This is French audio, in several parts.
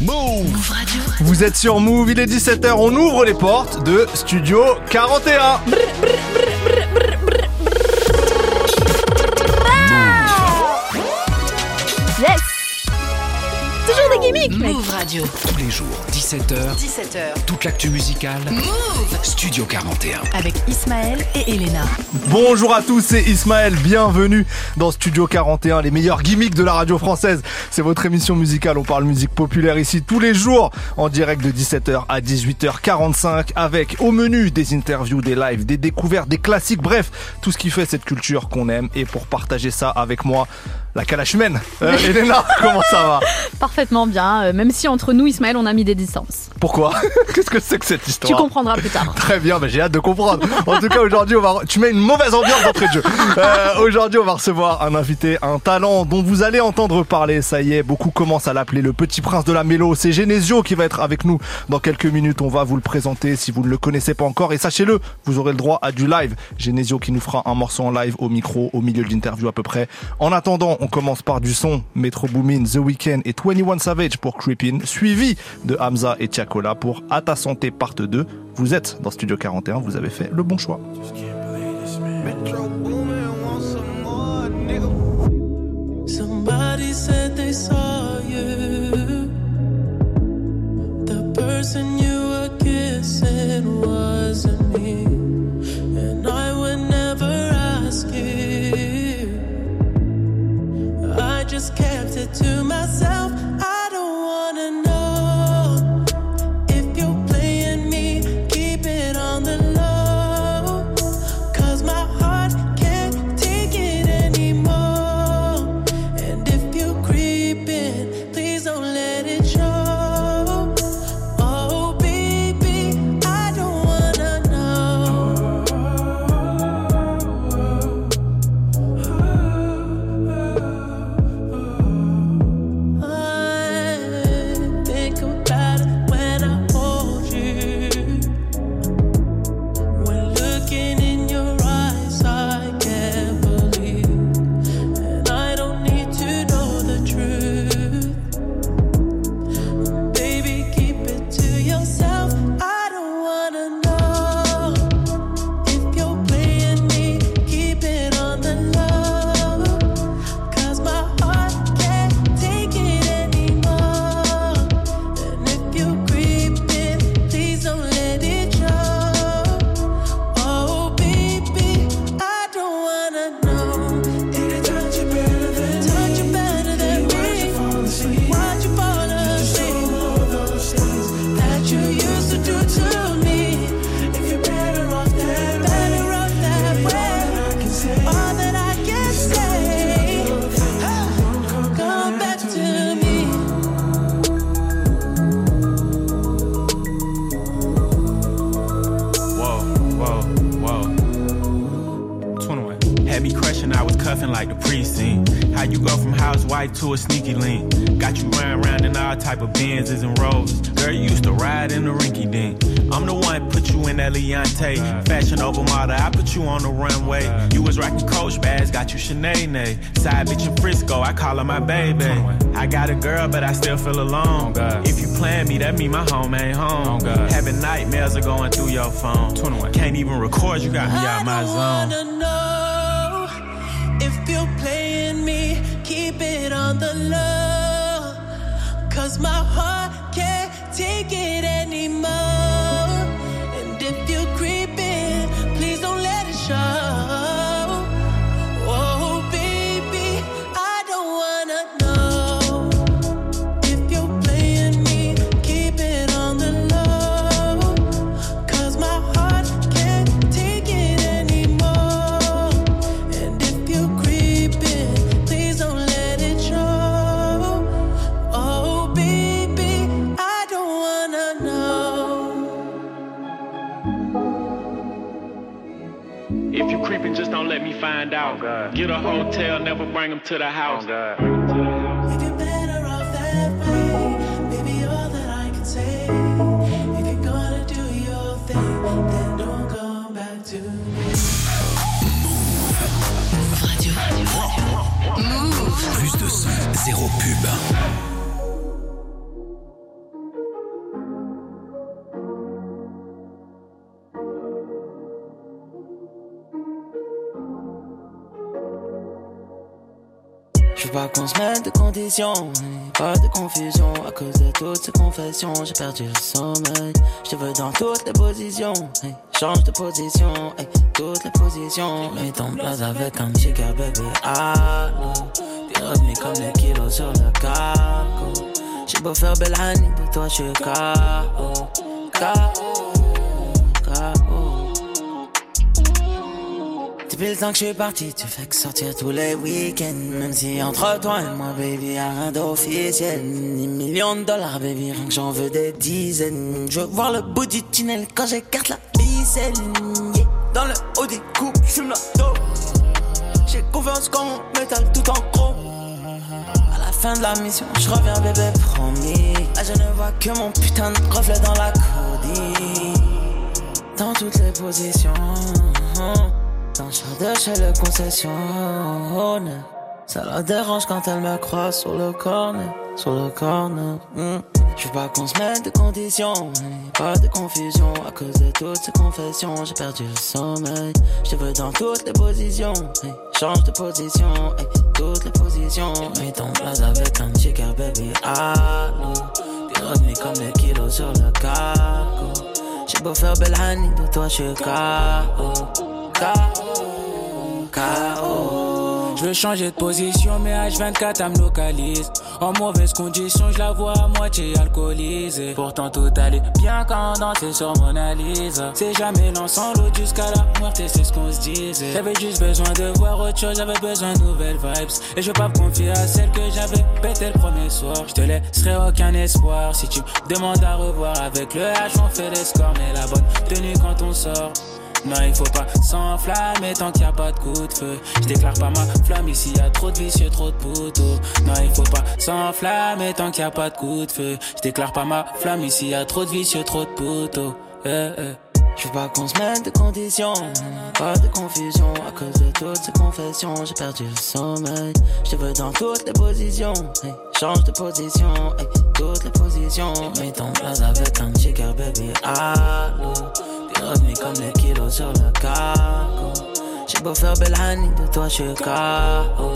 Move Radio. Vous êtes sur Move, il est 17h, on ouvre les portes de Studio 41. Yes Toujours des gimmicks, Move Radio. Tous les jours, 17h, 17h. toute l'actu musicale. Move Studio 41. avec Ismaël et Elena. Bonjour à tous, c'est Ismaël, bienvenue dans Studio 41, les meilleurs gimmicks de la radio française. C'est votre émission musicale, on parle musique populaire ici tous les jours, en direct de 17h à 18h45, avec au menu des interviews, des lives, des découvertes, des classiques, bref, tout ce qui fait cette culture qu'on aime. Et pour partager ça avec moi, la calache humaine. Euh, Elena, comment ça va? Parfaitement bien, euh, même si entre nous, Ismaël, on a mis des distances. Pourquoi? Qu'est-ce que c'est que cette histoire? Tu comprendras plus tard. Très bien, mais j'ai hâte de comprendre. En tout cas, aujourd'hui, on va. Tu mets une mauvaise ambiance d'entrée de jeu. Euh, aujourd'hui, on va recevoir un invité, un talent dont vous allez entendre parler. Ça y est, beaucoup commencent à l'appeler le petit prince de la mélo. C'est Genesio qui va être avec nous dans quelques minutes. On va vous le présenter si vous ne le connaissez pas encore. Et sachez-le, vous aurez le droit à du live. Genesio qui nous fera un morceau en live au micro, au milieu de l'interview à peu près. En attendant, on commence par du son. Metro Boomin, The Weeknd et 21 Savage pour Creepin, suivi de Hamza et Tiakola pour À ta santé part 2. Vous êtes dans Studio 41, vous avez fait le bon choix. Somebody said they saw you. The person you were kissing wasn't me. And I would never ask you. Just kept it to myself. I don't wanna know runway. You was rocking Coach bags, got you Sinead. Side bitch in Frisco, I call her my baby. I got a girl, but I still feel alone. If you plan me, that mean my home ain't home. Having nightmares are going through your phone. Can't even record, you got me out my zone. Find out. Get a hotel, never bring them to the house. If you're better off that way, qu'on se mette de conditions, pas de confusion. À cause de toutes ces confessions, j'ai perdu le sommeil. Je te veux dans toutes les positions, hey, change de position, hey, toutes les positions. Mets ton place avec un chica baby, allô. T'es revenu comme les kilos sur le cargo. J'ai beau faire belle année, de toi je suis KO, KO, Depuis le temps que je suis parti, tu fais que sortir tous les week-ends. Même si entre toi et moi, baby, y'a rien d'officiel. Ni millions de dollars, baby, rien que j'en veux des dizaines. Je veux voir le bout du tunnel quand j'écarte la ficelle. Dans le haut des coupes, j'fume la dope. J'ai confiance quand on métal tout en gros. À la fin de la mission, je reviens, bébé, promis. Là, je ne vois que mon putain de reflet dans la codie. Dans toutes les positions. De chez le concession Ça la dérange quand elle me croise sur le corner Sur le corner. Mm. Je veux pas qu'on se mette de conditions Pas de confusion. À cause de toutes ces confessions J'ai perdu le sommeil. Je veux dans toutes les positions Change de position Toutes les positions. Mets ton place avec un chica baby Allô T'es revenu comme les kilos sur le cargo. J'ai beau faire belle De toi je suis KO KO. Je veux changer de position, mais H24 elle me localise. En mauvaise condition, je la vois à moitié alcoolisée. Pourtant tout allait bien quand on dansait sur Mona Lisa. C'est jamais l'ensemble jusqu'à la mort, et c'est ce qu'on se disait. J'avais juste besoin de voir autre chose, j'avais besoin de nouvelles vibes. Et je veux pas confier à celle que j'avais pété le premier soir. Je te laisserai aucun espoir si tu me demandes à revoir. Avec le H, on fait les scores, mais la bonne tenue quand on sort. Non, il faut pas s'enflammer tant qu'il y a pas de coup de feu. Je déclare pas ma flamme ici, y a trop de vicieux, trop de poteaux. Non, il faut pas s'enflammer tant qu'il y a pas de coup de feu. Je déclare pas ma flamme ici, y a trop de vicieux, trop de poteaux. Eh, eh. Je veux pas qu'on se mette de conditions, pas de confusion. À cause de toutes ces confessions, j'ai perdu le sommeil. Je veux dans toutes les positions, change de position, toutes les positions. Mets ton place avec un chica baby, allô. Revenu comme les kilos sur le cargo. J'ai beau faire belle honey, de toi je suis KO,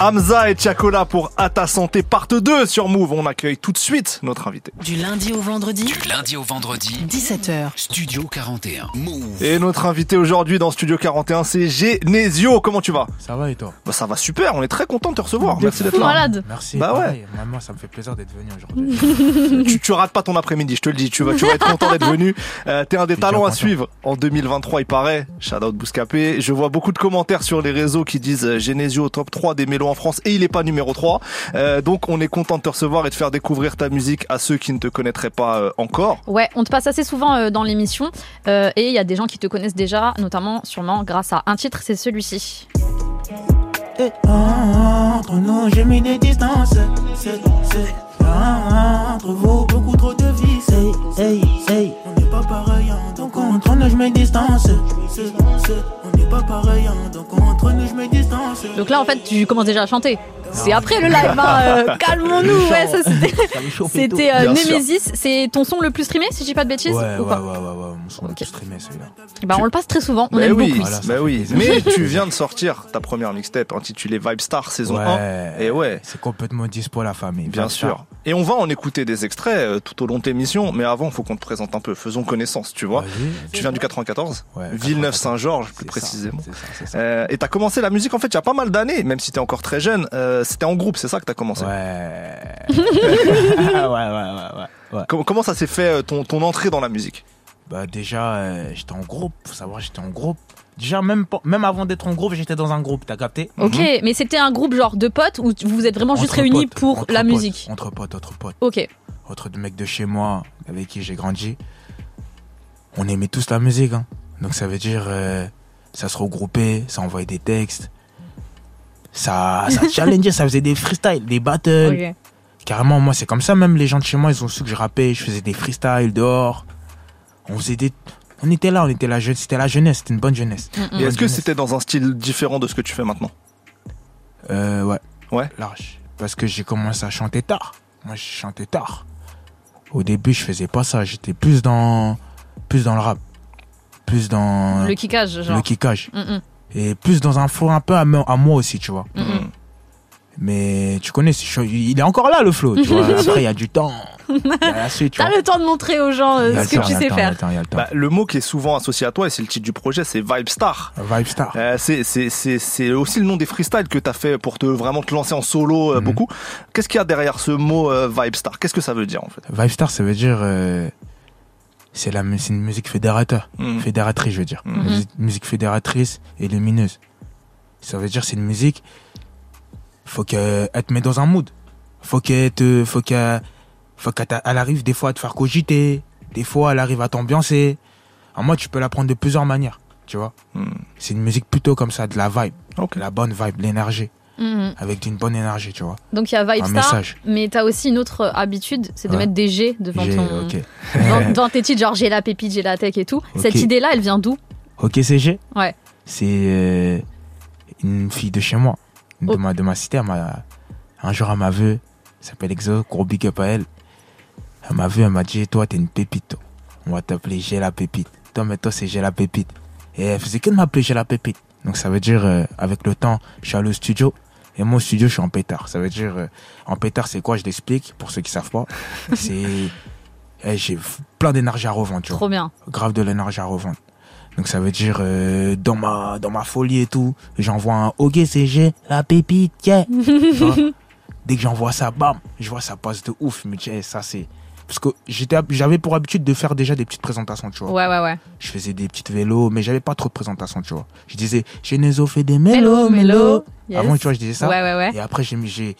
Hamza et Chacola pour À ta santé, part 2 sur Move. On accueille tout de suite notre invité. Du lundi au vendredi, Du lundi au vendredi, 17h. Studio 41. Move. Et notre invité aujourd'hui dans Studio 41, c'est Genesio. Comment tu vas? Ça va et toi? Bah, Ça va super, on est très content de te recevoir. Merci d'être là. malade. Merci. Bah pareil. Moi, ça me fait plaisir d'être venu aujourd'hui. tu, tu rates pas ton après-midi, je te le dis. Tu vas, tu vas être content d'être venu. Euh, T'es un des talents à suivre en 2023, il paraît. Out Bouscapé. Je vois beaucoup de commentaires sur les réseaux qui disent euh, Genesio au top 3 des mélos en France et il est pas numéro 3. Euh, donc on est content de te recevoir et de faire découvrir ta musique à ceux qui ne te connaîtraient pas euh, encore. Ouais, on te passe assez souvent euh, dans l'émission euh, et il y a des gens qui te connaissent déjà, notamment sûrement grâce à un titre, c'est celui-ci. Entre nous, j'ai mis des distances. C'est, c'est, entre vous, beaucoup trop de vices. Hey, hey, hey, on n'est pas pareil, donc entre nous, je mets distance. C'est, c'est, on hein. Donc là, en fait, tu commences déjà à chanter. C'est après le live, hein, euh, calmons-nous. Ouais, ça c'était. Euh. Nemesis, c'est ton son le plus streamé, si je dis pas de bêtises Ouais, ouais, ou ouais, pas ouais, ouais, mon son le plus streamé celui-là. Bah, on le passe très souvent, on Bah aime oui, beaucoup. Voilà, bah oui. Mais tu viens de sortir ta première mixtape intitulée Vibe Star saison 1. Et ouais. C'est complètement dispo la famille. Bien sûr. Et on va en écouter des extraits euh, tout au long de l'émission, mais avant, il faut qu'on te présente un peu. Faisons connaissance, tu vois. Tu viens du 94, Ouais, Villeneuve-Saint-Georges, plus précisément. Euh, et t'as commencé la musique en fait il y a pas mal d'années, même si t'es encore très jeune. Euh, C'était en groupe, c'est ça que t'as commencé. Ouais. ouais, ouais, ouais, ouais, ouais. Com- comment ça s'est fait euh, ton, ton entrée dans la musique? Bah déjà, euh, j'étais en groupe. Faut savoir, j'étais en groupe. Déjà, même, pas- même avant d'être en groupe, j'étais dans un groupe. T'as capté? Ok, mais c'était un groupe genre de potes ou vous vous êtes vraiment juste Entre réunis potes, pour entre la potes, musique? Entre potes, entre potes. Ok. Autre mec de chez moi avec qui j'ai grandi. On aimait tous la musique. Hein. Donc ça veut dire, euh, ça se regroupait, ça envoyait des textes. Ça, ça challengeait, ça faisait des freestyles, des battles. Carrément, moi, c'est comme ça. Même les gens de chez moi, ils ont su que je rappais. Je faisais des freestyles dehors. On faisait des. on était là, on était là, je- c'était la jeunesse, c'était une bonne jeunesse. Mm, mm. Et est-ce que c'était dans un style différent de ce que tu fais maintenant Euh, ouais. Ouais. Large. Parce que j'ai commencé à chanter tard. Moi, je chantais tard. Au début, je faisais pas ça. J'étais plus dans, plus dans le rap. Plus dans Le kickage, genre. le kickage. Mm, mm. Et plus dans un flow un peu à, me- à moi aussi, tu vois. Mm. Mais tu connais, il est encore là, le flow, tu vois. Après, il y a du temps. Il y a la suite, tu T'as le temps de montrer aux gens euh, ce que tu sais temps, faire. le temps, le. Bah, Le mot qui est souvent associé à toi, et c'est le titre du projet, c'est Vibe Star. Vibe Star. Euh, c'est- aussi le nom des freestyles que tu as fait pour te vraiment te lancer en solo euh, Mhm. beaucoup. Qu'est-ce qu'il y a derrière ce mot euh, Vibe Star? Qu'est-ce que ça veut dire en fait? Vibe Star, ça veut dire. C'est la c'est une musique fédérateur. Mhm. Fédératrice, je veux dire. Mhm. Musique, musique fédératrice et lumineuse. Ça veut dire c'est une musique. Faut qu'elle elle te met dans un mood. Faut qu'elle te, faut qu'elle, faut qu'elle arrive des fois à te faire cogiter. Des fois, elle arrive à t'ambiancer. En moi, tu peux la prendre de plusieurs manières. Tu vois. Mhm. C'est une musique plutôt comme ça, de la vibe. La bonne vibe, l'énergie. Mm. Avec une bonne énergie, tu vois. Donc il y a Vibe Un Star, message. mais t'as aussi une autre habitude, c'est de Ouais. mettre des G devant ton. ok. Dans, dans tes titres, genre j'ai la pépite, j'ai la tech et tout. Cette idée-là, elle vient d'où? Ok CG Ouais. C'est euh, une fille de chez moi, de, Oh. ma, de ma cité. M'a- un jour, elle m'a vu, elle s'appelle Exo, gros big up à elle. Elle m'a vu, elle m'a dit, toi, t'es une pépite. toi. On va t'appeler J'ai la pépite. Toi, mais toi, c'est J'ai la pépite. Et elle faisait que de m'appeler J'ai la pépite. Donc, ça veut dire, euh, avec le temps, je suis allé au studio. Et moi, au studio, je suis en pétard. Ça veut dire, euh, en pétard, c'est quoi? Je l'explique, pour ceux qui savent pas. c'est. eh, J'ai plein d'énergie à revendre, tu vois Trop bien. grave de l'énergie à revendre. Donc ça veut dire euh, dans ma dans ma folie et tout, j'envoie un OK CG, la pépite, yeah. Dès que j'envoie ça, bam, je vois ça passe de ouf. Je me dis, eh, ça c'est parce que j'étais j'avais pour habitude de faire déjà des petites présentations, tu vois. Ouais, ouais, ouais. Je faisais des petites vélos, mais j'avais pas trop de présentations, tu vois. Je disais, Genezo fait des mélos, Mélo, mélo. mélos. Yes. Avant, tu vois, je disais ça. Ouais, ouais, ouais. Et après, j'ai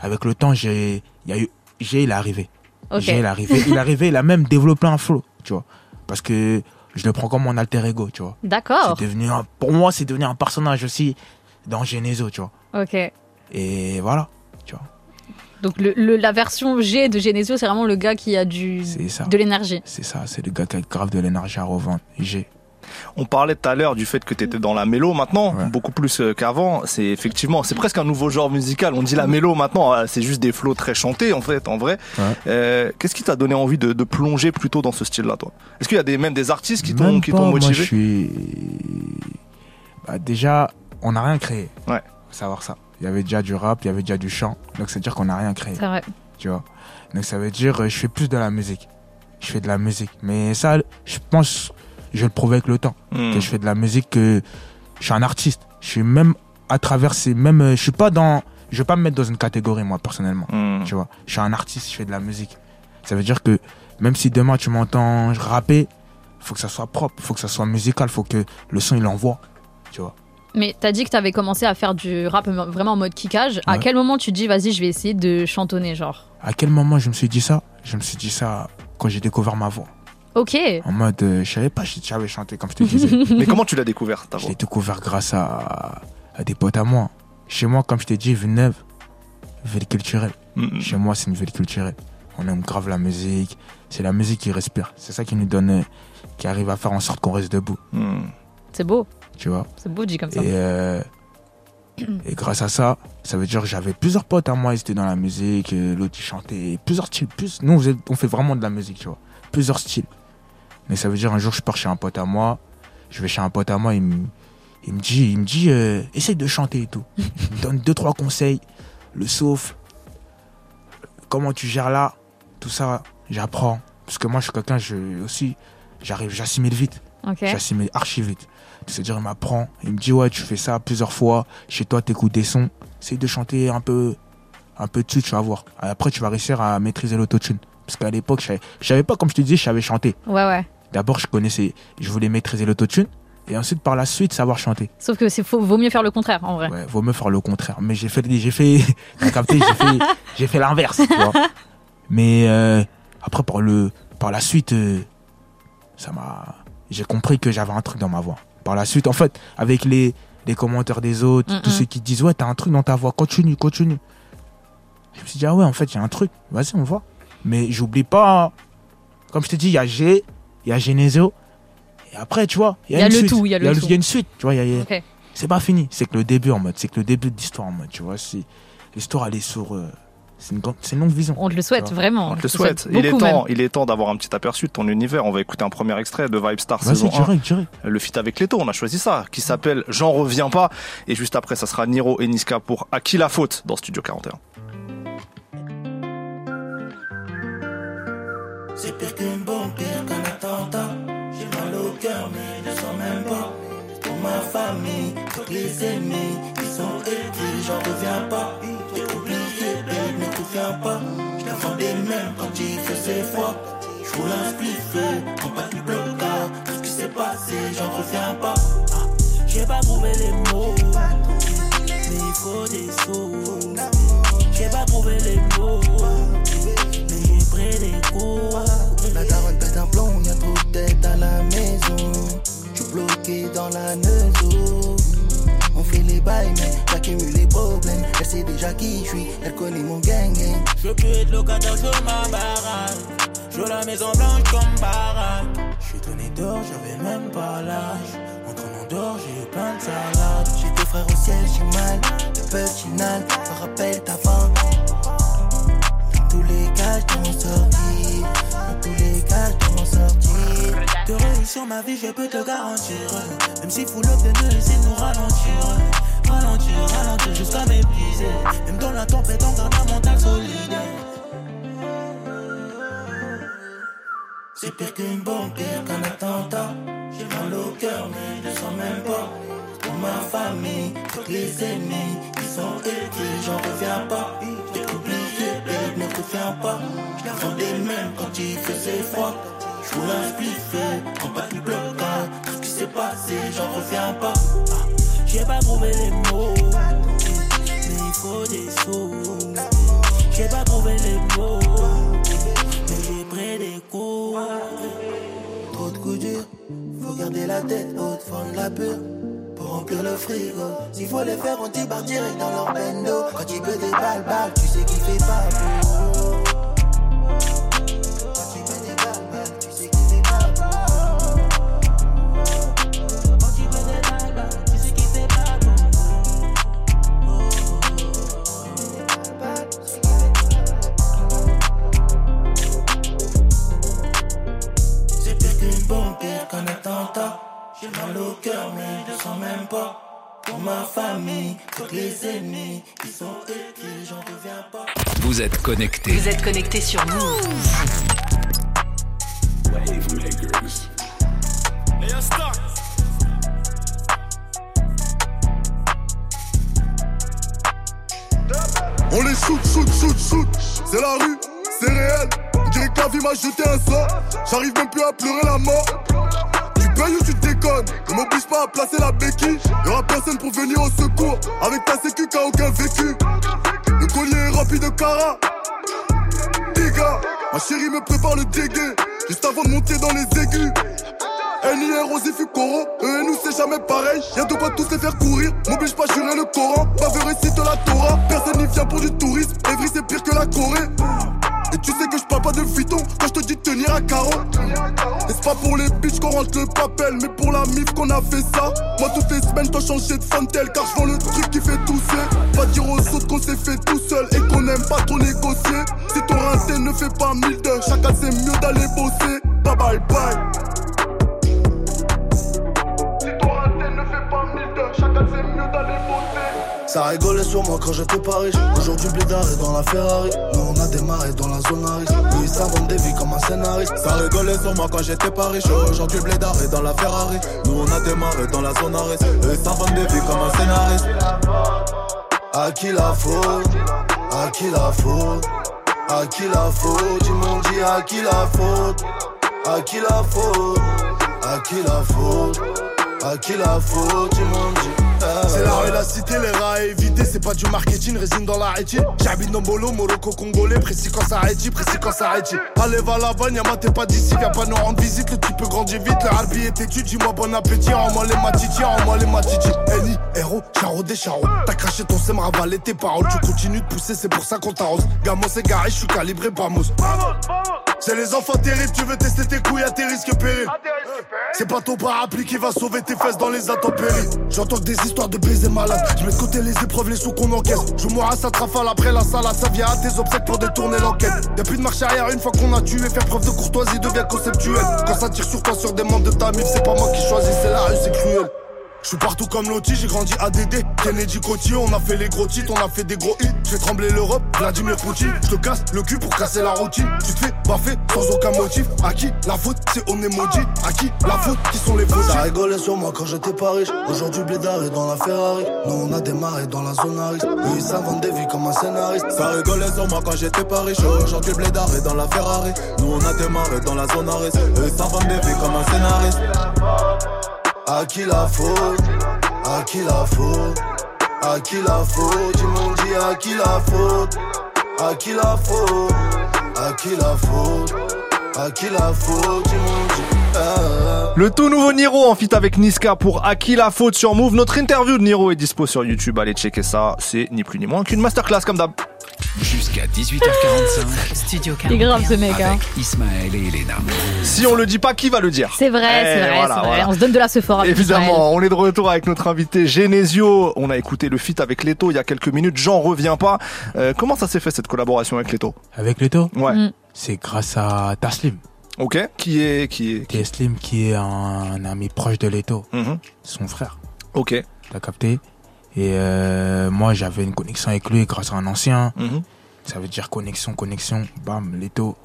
avec le temps, j'ai, il y a eu, j'ai, il est arrivé. Ok. J'ai, il est arrivé. Il est arrivé, il a même développé un flow, tu vois. Parce que je le prends comme mon alter ego, tu vois. D'accord. C'est devenu un- pour moi, c'est devenu un personnage aussi dans Genezo, tu vois. Ok. Et voilà. Donc le, le- la version G de Genesio, c'est vraiment le gars qui a du de l'énergie. C'est ça, c'est le gars qui a grave de l'énergie à revendre. J'ai. On parlait tout à l'heure du fait que tu étais dans la mélo maintenant, Ouais. beaucoup plus euh, qu'avant. C'est effectivement, c'est presque un nouveau genre musical. On dit la mélo maintenant, euh, c'est juste des flots très chantés en fait, en vrai. Ouais. Euh, Qu'est-ce qui t'a donné envie de, de plonger plutôt dans ce style-là, toi? Est-ce qu'il y a des, même des artistes qui t'ont t'ont moi, motivé? je suis. Bah, déjà, on n'a rien créé. Ouais. Faut savoir ça. Il y avait déjà du rap, il y avait déjà du chant. Donc, c'est dire qu'on n'a rien créé. C'est vrai. Tu vois. Donc, ça veut dire, euh, je fais plus de la musique. Je fais de la musique. Mais ça, je pense, je vais le prouver avec le temps. Hmm. Que je fais de la musique, que je suis un artiste. Je suis même à travers ces mêmes. euh, Je suis pas dans. Je vais pas me mettre dans une catégorie, moi, personnellement. Hmm. Tu vois, je suis un artiste, je fais de la musique. Ça veut dire que même si demain tu m'entends rapper, faut que ça soit propre, faut que ça soit musical, faut que le son il envoie. Tu vois. Mais t'as dit que t'avais commencé à faire du rap vraiment en mode kickage. À Ouais. quel moment tu te dis vas-y je vais essayer de chantonner genre? À quel moment je me suis dit ça? Je me suis dit ça quand j'ai découvert ma voix. Ok. En mode, euh, je savais pas, je savais chanter comme je te disais. Mais comment tu l'as découvert ta je voix l'ai découvert grâce à, à des potes à moi. Chez moi, comme je t'ai dit, Villeneuve, ville culturelle. Hmm. Chez moi, c'est une ville culturelle. On aime grave la musique. C'est la musique qui respire. C'est ça qui nous donne, euh, qui arrive à faire en sorte qu'on reste debout. Hmm. C'est beau. Tu vois. C'est beau dit comme ça. Et, euh, et grâce à ça, ça veut dire que j'avais plusieurs potes à moi, ils étaient dans la musique, euh, l'autre il chantait, plusieurs styles. Plus, nous, on, faisait- on fait vraiment de la musique, tu vois. Plusieurs styles. Mais ça veut dire un jour, je pars chez un pote à moi, je vais chez un pote à moi, il me, il me dit, il me dit euh, essaye de chanter et tout. Il me donne deux, trois conseils, le souffle, comment tu gères là, tout ça, j'apprends. Parce que moi, je suis quelqu'un, je, aussi, j'arrive, j'assimile vite. Ok. J'assimile archi vite. C'est-à-dire, il m'apprend, il me dit, ouais, tu fais ça plusieurs fois, chez toi, t'écoutes des sons, essaye de chanter un peu, un peu dessus, tu vas voir. Après, tu vas réussir à maîtriser l'autotune. Parce qu'à l'époque, je savais, je savais pas, comme je te disais, je savais chanter. Ouais ouais. D'abord, je connaissais, je voulais maîtriser l'autotune, et ensuite, par la suite, savoir chanter. Sauf que c'est. Vaut mieux faire le contraire en vrai. Ouais, vaut mieux faire le contraire. Mais j'ai fait, j'ai fait, t'as capté, j'ai fait, j'ai fait l'inverse, tu vois. Mais euh, après, par le, par la suite, euh, ça m'a, j'ai compris que j'avais un truc dans ma voix. Par la suite, en fait, avec les, les commentaires des autres, Mm, tous mm. ceux qui disent ouais, t'as un truc dans ta voix, continue, continue. Je me suis dit ah ouais, en fait, il y a un truc. Vas-y, on voit. Mais j'oublie pas. Comme je te dis, il y a G, il y a Genesio, Et après, tu vois, Il y a une le suite. tout, il y a le tout. il y a une suite, tu vois. il y a- il y a- Ok. C'est pas fini, c'est que le début en mode, c'est que le début de l'histoire en mode, tu vois. L'histoire, elle est sur. euh, c'est une, grande- c'est une longue vision. On te le souhaite, vraiment. On te le souhaite. Il est temps, il est temps d'avoir un petit aperçu de ton univers. On va écouter un premier extrait de Vibe Star Vas-y, saison 1. direct, direct. Le feat avec Leto, on a choisi ça, qui s'appelle J'en reviens pas. Et juste après, ça sera Niro et Niska pour À qui la faute dans Studio 41. C'est pire qu'une bombe, pire qu'un attentat. J'ai mal au cœur, mais ne sens même pas. Pour ma famille, tous les ennemis, ils sont écrits, j'en reviens pas. Pas. Je même quand il faisait froid. Je roule un en bas du blocage. Tout ce qui s'est passé, j'en reviens pas. Ah, J'ai pas trouvé les mots, mais il faut des sous. J'ai pas trouvé les mots, mais j'ai pris des coups. La daronne pète un plomb, y'a trop tête à la maison. J'suis bloqué dans la neuzo. On fait les bails, mais. Elle sait déjà qui je suis, elle connaît mon gang. Je veux plus être locataire sur ma baraque. Je la maison blanche comme baraque. J'suis donné d'or, j'avais même pas l'âge. En tournant d'or, j'ai eu plein de salades. J'ai deux frères au ciel, j'ai mal. Le petit nal, me rappelle ta fin. Tous les cas, je sorti. Dans tous les cas, je t'en sorti. De réussir ma vie, je peux te garantir. Même si full up de essaie de nous ralentir. Ralentir, ralentir jusqu'à m'épuiser. Même dans la tempête, on garde un mental solide. C'est pire qu'une bombe, pire qu'un attentat. J'ai mal au cœur, mais je sens même pas. Pour ma famille, tous les ennemis, ils sont écrits, j'en reviens pas. J'ai oublié, babe, ne reviens pas. Je la même quand il faisait froid. Je spliff, en bas du blocage. Tout ce qui s'est passé, j'en reviens pas. J'ai pas trouvé les mots, mais il faut des sous. J'ai pas trouvé les mots, mais j'ai pris des coups. Trop de coups durs, faut garder la tête haute, fendre la peur. Pour remplir le frigo, s'il faut les faire, on débarque direct dans leur bendo. Quand il peut des balles, balles, tu sais qu'il fait pas. Ma famille, tous les ennemis, ils sont écrits, j'en reviens pas. Vous êtes connectés. Vous êtes connectés sur Move. On les shoot, shoot, shoot, shoot. C'est la rue, c'est réel. On dirait que la vie m'a jeté un sort. J'arrive même plus à pleurer la mort. Ou tu déconnes Ne m'oblige pas à placer la béquille. Y'aura personne pour venir au secours. Avec ta sécu, t'as aucun vécu. Le collier est rempli de cara. Dégâts, ma chérie me prépare le dégué. Juste avant de monter dans les aigus. NIR, Rosy, Fucoro, eux et nous c'est jamais pareil. Y'a de quoi tous les faire courir, m'oblige pas à jurer le Coran. Pas récite la Torah, personne n'y vient pour du tourisme. Evry c'est pire que la Corée. Et tu sais que je parle pas de Vuitton quand je te dis tenir à carreau. Et c'est pas pour les bitches qu'on rentre le papel, mais pour la mif qu'on a fait ça. Moi toutes les semaines, dois changer de fantel car je vends le truc qui fait tousser. Pas dire aux autres qu'on s'est fait tout seul et qu'on aime pas trop négocier. Si ton rincé ne fait pas mille d'heures, chacun c'est mieux d'aller bosser. Bye bye bye. Ça rigolait sur moi quand j'étais pas riche. Aujourd'hui, Blédard est dans la Ferrari. Nous, on a démarré dans la zone risque. Lui, il s'invente des vies comme un scénariste. Ça rigolait sur moi quand j'étais pas riche. Aujourd'hui, Blédard est dans la Ferrari. Nous, on a démarré dans la zone risque. Eux, ils s'inventent des vies comme un scénariste. À qui la faute? À qui la faute? À qui la faute? Ils m'ont dit à qui la faute? À qui la faute? À qui la faute? À qui la faute? Dit C'est la rue, la cité, les rats à éviter, c'est pas du marketing, résine dans la rétine. J'habite dans Bolo, Morocco, Congolais, précis quand ça arrête, précis quand ça arrête. Allez, va la vanne, y'a t'es pas d'ici, viens pas nous rendre visite, le type grandit vite, le harbi est étude, dis-moi bon appétit, en moi les matiti, en moi les matiti. Eni, héros, charo des charros, t'as craché ton sème, ravalé tes paroles, tu continues de pousser, c'est pour ça qu'on t'arrose. Gamo, c'est garé, je suis calibré, Bamos. C'est les enfants terribles, tu veux tester tes couilles à tes risques périls. C'est pas ton parapluie qui va sauver tes fesses dans les intempéries. J'entends que des histoires de baiser malades. Je mets de côté les épreuves, les sous qu'on encaisse. Je mourrai à sa trafale après la salade. Ça vient à tes obsèques pour détourner l'enquête. Y'a plus de marche arrière une fois qu'on a tué. Faire preuve de courtoisie devient conceptuel. Quand ça tire sur toi, sur des membres de ta mif, c'est pas moi qui choisis, c'est la rue, c'est cruel. Je suis partout comme Loti, j'ai grandi à DD. Kennedy Coty, on a fait les gros titres, on a fait des gros hits. J'ai tremblé l'Europe, Vladimir Poutine. Je te casse le cul pour casser la routine. Tu te fais baffer sans aucun motif. À qui la faute, c'est on est maudit. À qui la faute, qui sont les faux Ça rigolait sur moi quand j'étais pas riche. Aujourd'hui, blédard est dans la Ferrari. Nous, on a démarré dans la zone à risque. Eux, ils s'inventent des vies comme un scénariste. Ça rigolait sur moi quand j'étais pas riche. Aujourd'hui, blédard est dans la Ferrari. Nous, on a démarré dans la zone à risque. Eux, ils s'inventent des vies comme un scénariste. À qui la faute? À qui la faute? À qui la faute? Ils m'ont dit à qui la faute? À qui la faute? À qui la faute? À qui la faute? Ils m'ont dit ah. Le tout nouveau Niro en feat avec Niska pour À qui la faute sur Move. Notre interview de Niro est dispo sur YouTube. Allez checker ça. C'est ni plus ni moins qu'une masterclass comme d'hab. Jusqu'à 18h45. Studio Il est grave ce mec, hein. Avec Ismaël et Elena. Si on le dit pas, qui va le dire? C'est vrai, Eh, c'est vrai, voilà, c'est vrai. voilà. On se donne de la Sephora. Évidemment, on est de retour avec notre invité Genesio. On a écouté le feat avec Leto il y a quelques minutes. J'en reviens pas. Euh, comment ça s'est fait cette collaboration avec Leto? Avec Leto? Ouais. Mm. C'est grâce à Taslim. Ok. Qui est qui est Taslim qui est un ami proche de Leto. Mhm. Son frère. Ok. T'as capté? Et euh, moi, j'avais une connexion avec lui grâce à un ancien. Mhm. Ça veut dire connexion, connexion. Bam, Leto.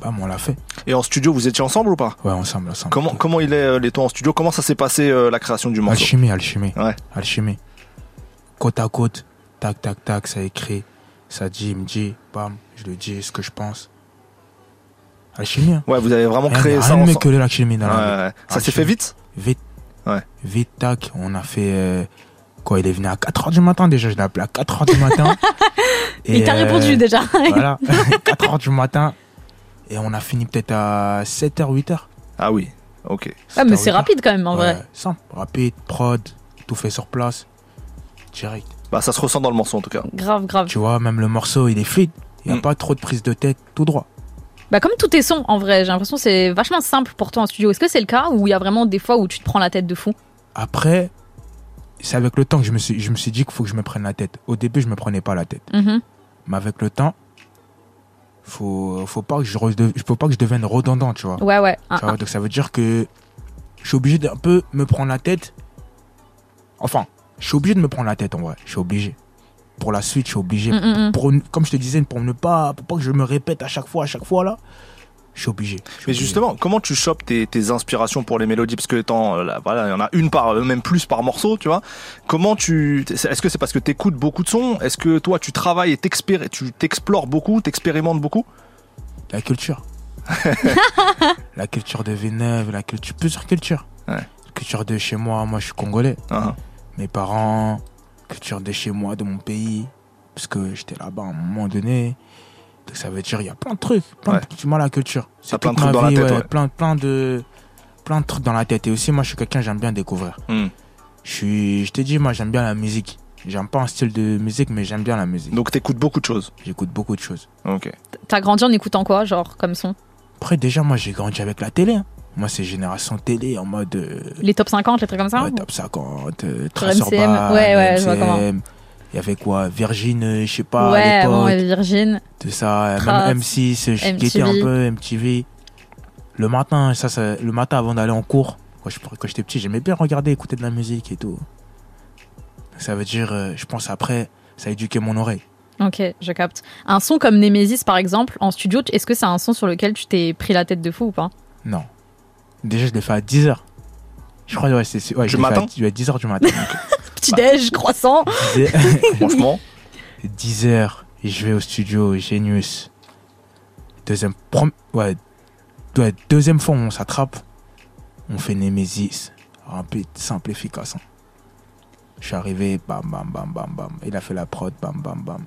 Bam, on l'a fait. Et en studio, vous étiez ensemble ou pas? Ouais, ensemble, ensemble. Comment comment il est euh, Leto en studio? Comment ça s'est passé euh, la création du morceau? Alchimie, alchimie. Ouais. Alchimie. Côte à côte, tac, tac, tac, ça écrit, ça dit, il me dit, bam, je le dis, ce que je pense. Alchimie, hein. Ouais, vous avez vraiment Rien- créé rien ça de mieux que l'alchimie Ouais, ouais. Ça s'est fait vite? Vite. Ouais. Vite, tac, on a fait, euh, quoi, il est venu à 4h du matin déjà, je l'ai appelé à 4h du matin. Il t'a euh, répondu déjà. Voilà, 4h du matin. Et on a fini peut-être à 7h, 8h. Ah oui, ok. Ouais, mais c'est rapide quand même en Ouais, vrai. simple, rapide, prod, tout fait sur place. Direct. Bah ça se ressent dans le morceau en tout cas. Grave, grave. Tu vois, même le morceau, il est fluide. Il n'y a Mm. pas trop de prise de tête, tout droit. Bah comme tous tes sons en vrai, j'ai l'impression que c'est vachement simple pour toi en studio. Est-ce que c'est le cas ou il y a vraiment des fois où tu te prends la tête de fou? Après, c'est avec le temps que je me suis, je me suis dit qu'il faut que je me prenne la tête. Au début, je me prenais pas la tête. Mhm. Mais avec le temps, faut, faut pas que je, faut pas que je devienne redondant, tu vois. Ouais, ouais. Vois, Donc ça veut dire que je suis obligé d'un peu me prendre la tête. Enfin, je suis obligé de me prendre la tête en vrai. Je suis obligé. Pour la suite, je suis obligé. Pour, comme je te disais, pour ne pas, pour pas que je me répète à chaque fois, à chaque fois là, je suis obligé. Mais justement, comment tu chopes tes, tes inspirations pour les mélodies? Parce que étant, euh, là, voilà, il y en a une par, euh, même plus par morceau, tu vois. Comment tu, est-ce que c'est parce que tu écoutes beaucoup de sons? Est-ce que toi, tu travailles et tu t'explores beaucoup, t'expérimentes beaucoup? La culture. la culture de Villeneuve, la culture, plusieurs cultures. Ouais. La culture de chez moi, moi je suis congolais. Ah, Mes parents, culture de chez moi, de mon pays, parce que j'étais là-bas à un moment donné. Donc ça veut dire il y a plein de trucs, plein Ouais. de, tu vois la culture. T'as plein de toute trucs ma dans la vie, tête, ouais, ouais. plein, plein de, plein de trucs dans la tête. Et aussi moi je suis quelqu'un j'aime bien découvrir. Hmm. Je suis, je t'ai dit moi j'aime bien la musique. J'aime pas un style de musique, mais j'aime bien la musique. Donc t'écoutes beaucoup de choses. J'écoute beaucoup de choses. Ok. T'as grandi en écoutant quoi, genre comme son? Après déjà moi j'ai grandi avec la télé. hein. Moi c'est génération télé en mode. euh, Les top 50, les trucs comme ça? Ouais, top 50, euh, MCM, ouais, ouais, je vois comment. Il y avait quoi Virgin, euh, je sais pas, à Ouais, l'époque, bon, ouais, Virgin. tout ça. euh, Même M6, je guettais un peu MTV. Le matin, ça, ça- le matin avant d'aller en cours, quand je- quand j'étais petit, j'aimais bien regarder, écouter de la musique et tout. Ça veut dire, euh, je pense après, ça a éduqué mon oreille. Ok, je capte. Un son comme Nemesis par exemple, en studio, est-ce que c'est un son sur lequel tu t'es pris la tête de fou ou pas? Non. Déjà, je l'ai fait à 10h. Je crois, ouais, c'est, ouais, Du je l'ai fait matin? à, ouais, 10h du matin. Petit-déj, croissant 10 Franchement. 10 heures, et je vais au studio Genius. Deuxième, prom- ouais, ouais, deuxième fois, on s'attrape. On fait Nemesis. Rapide, simple, efficace. hein. Je suis arrivé, bam, bam, bam, bam, bam. Il a fait la prod, bam, bam, bam.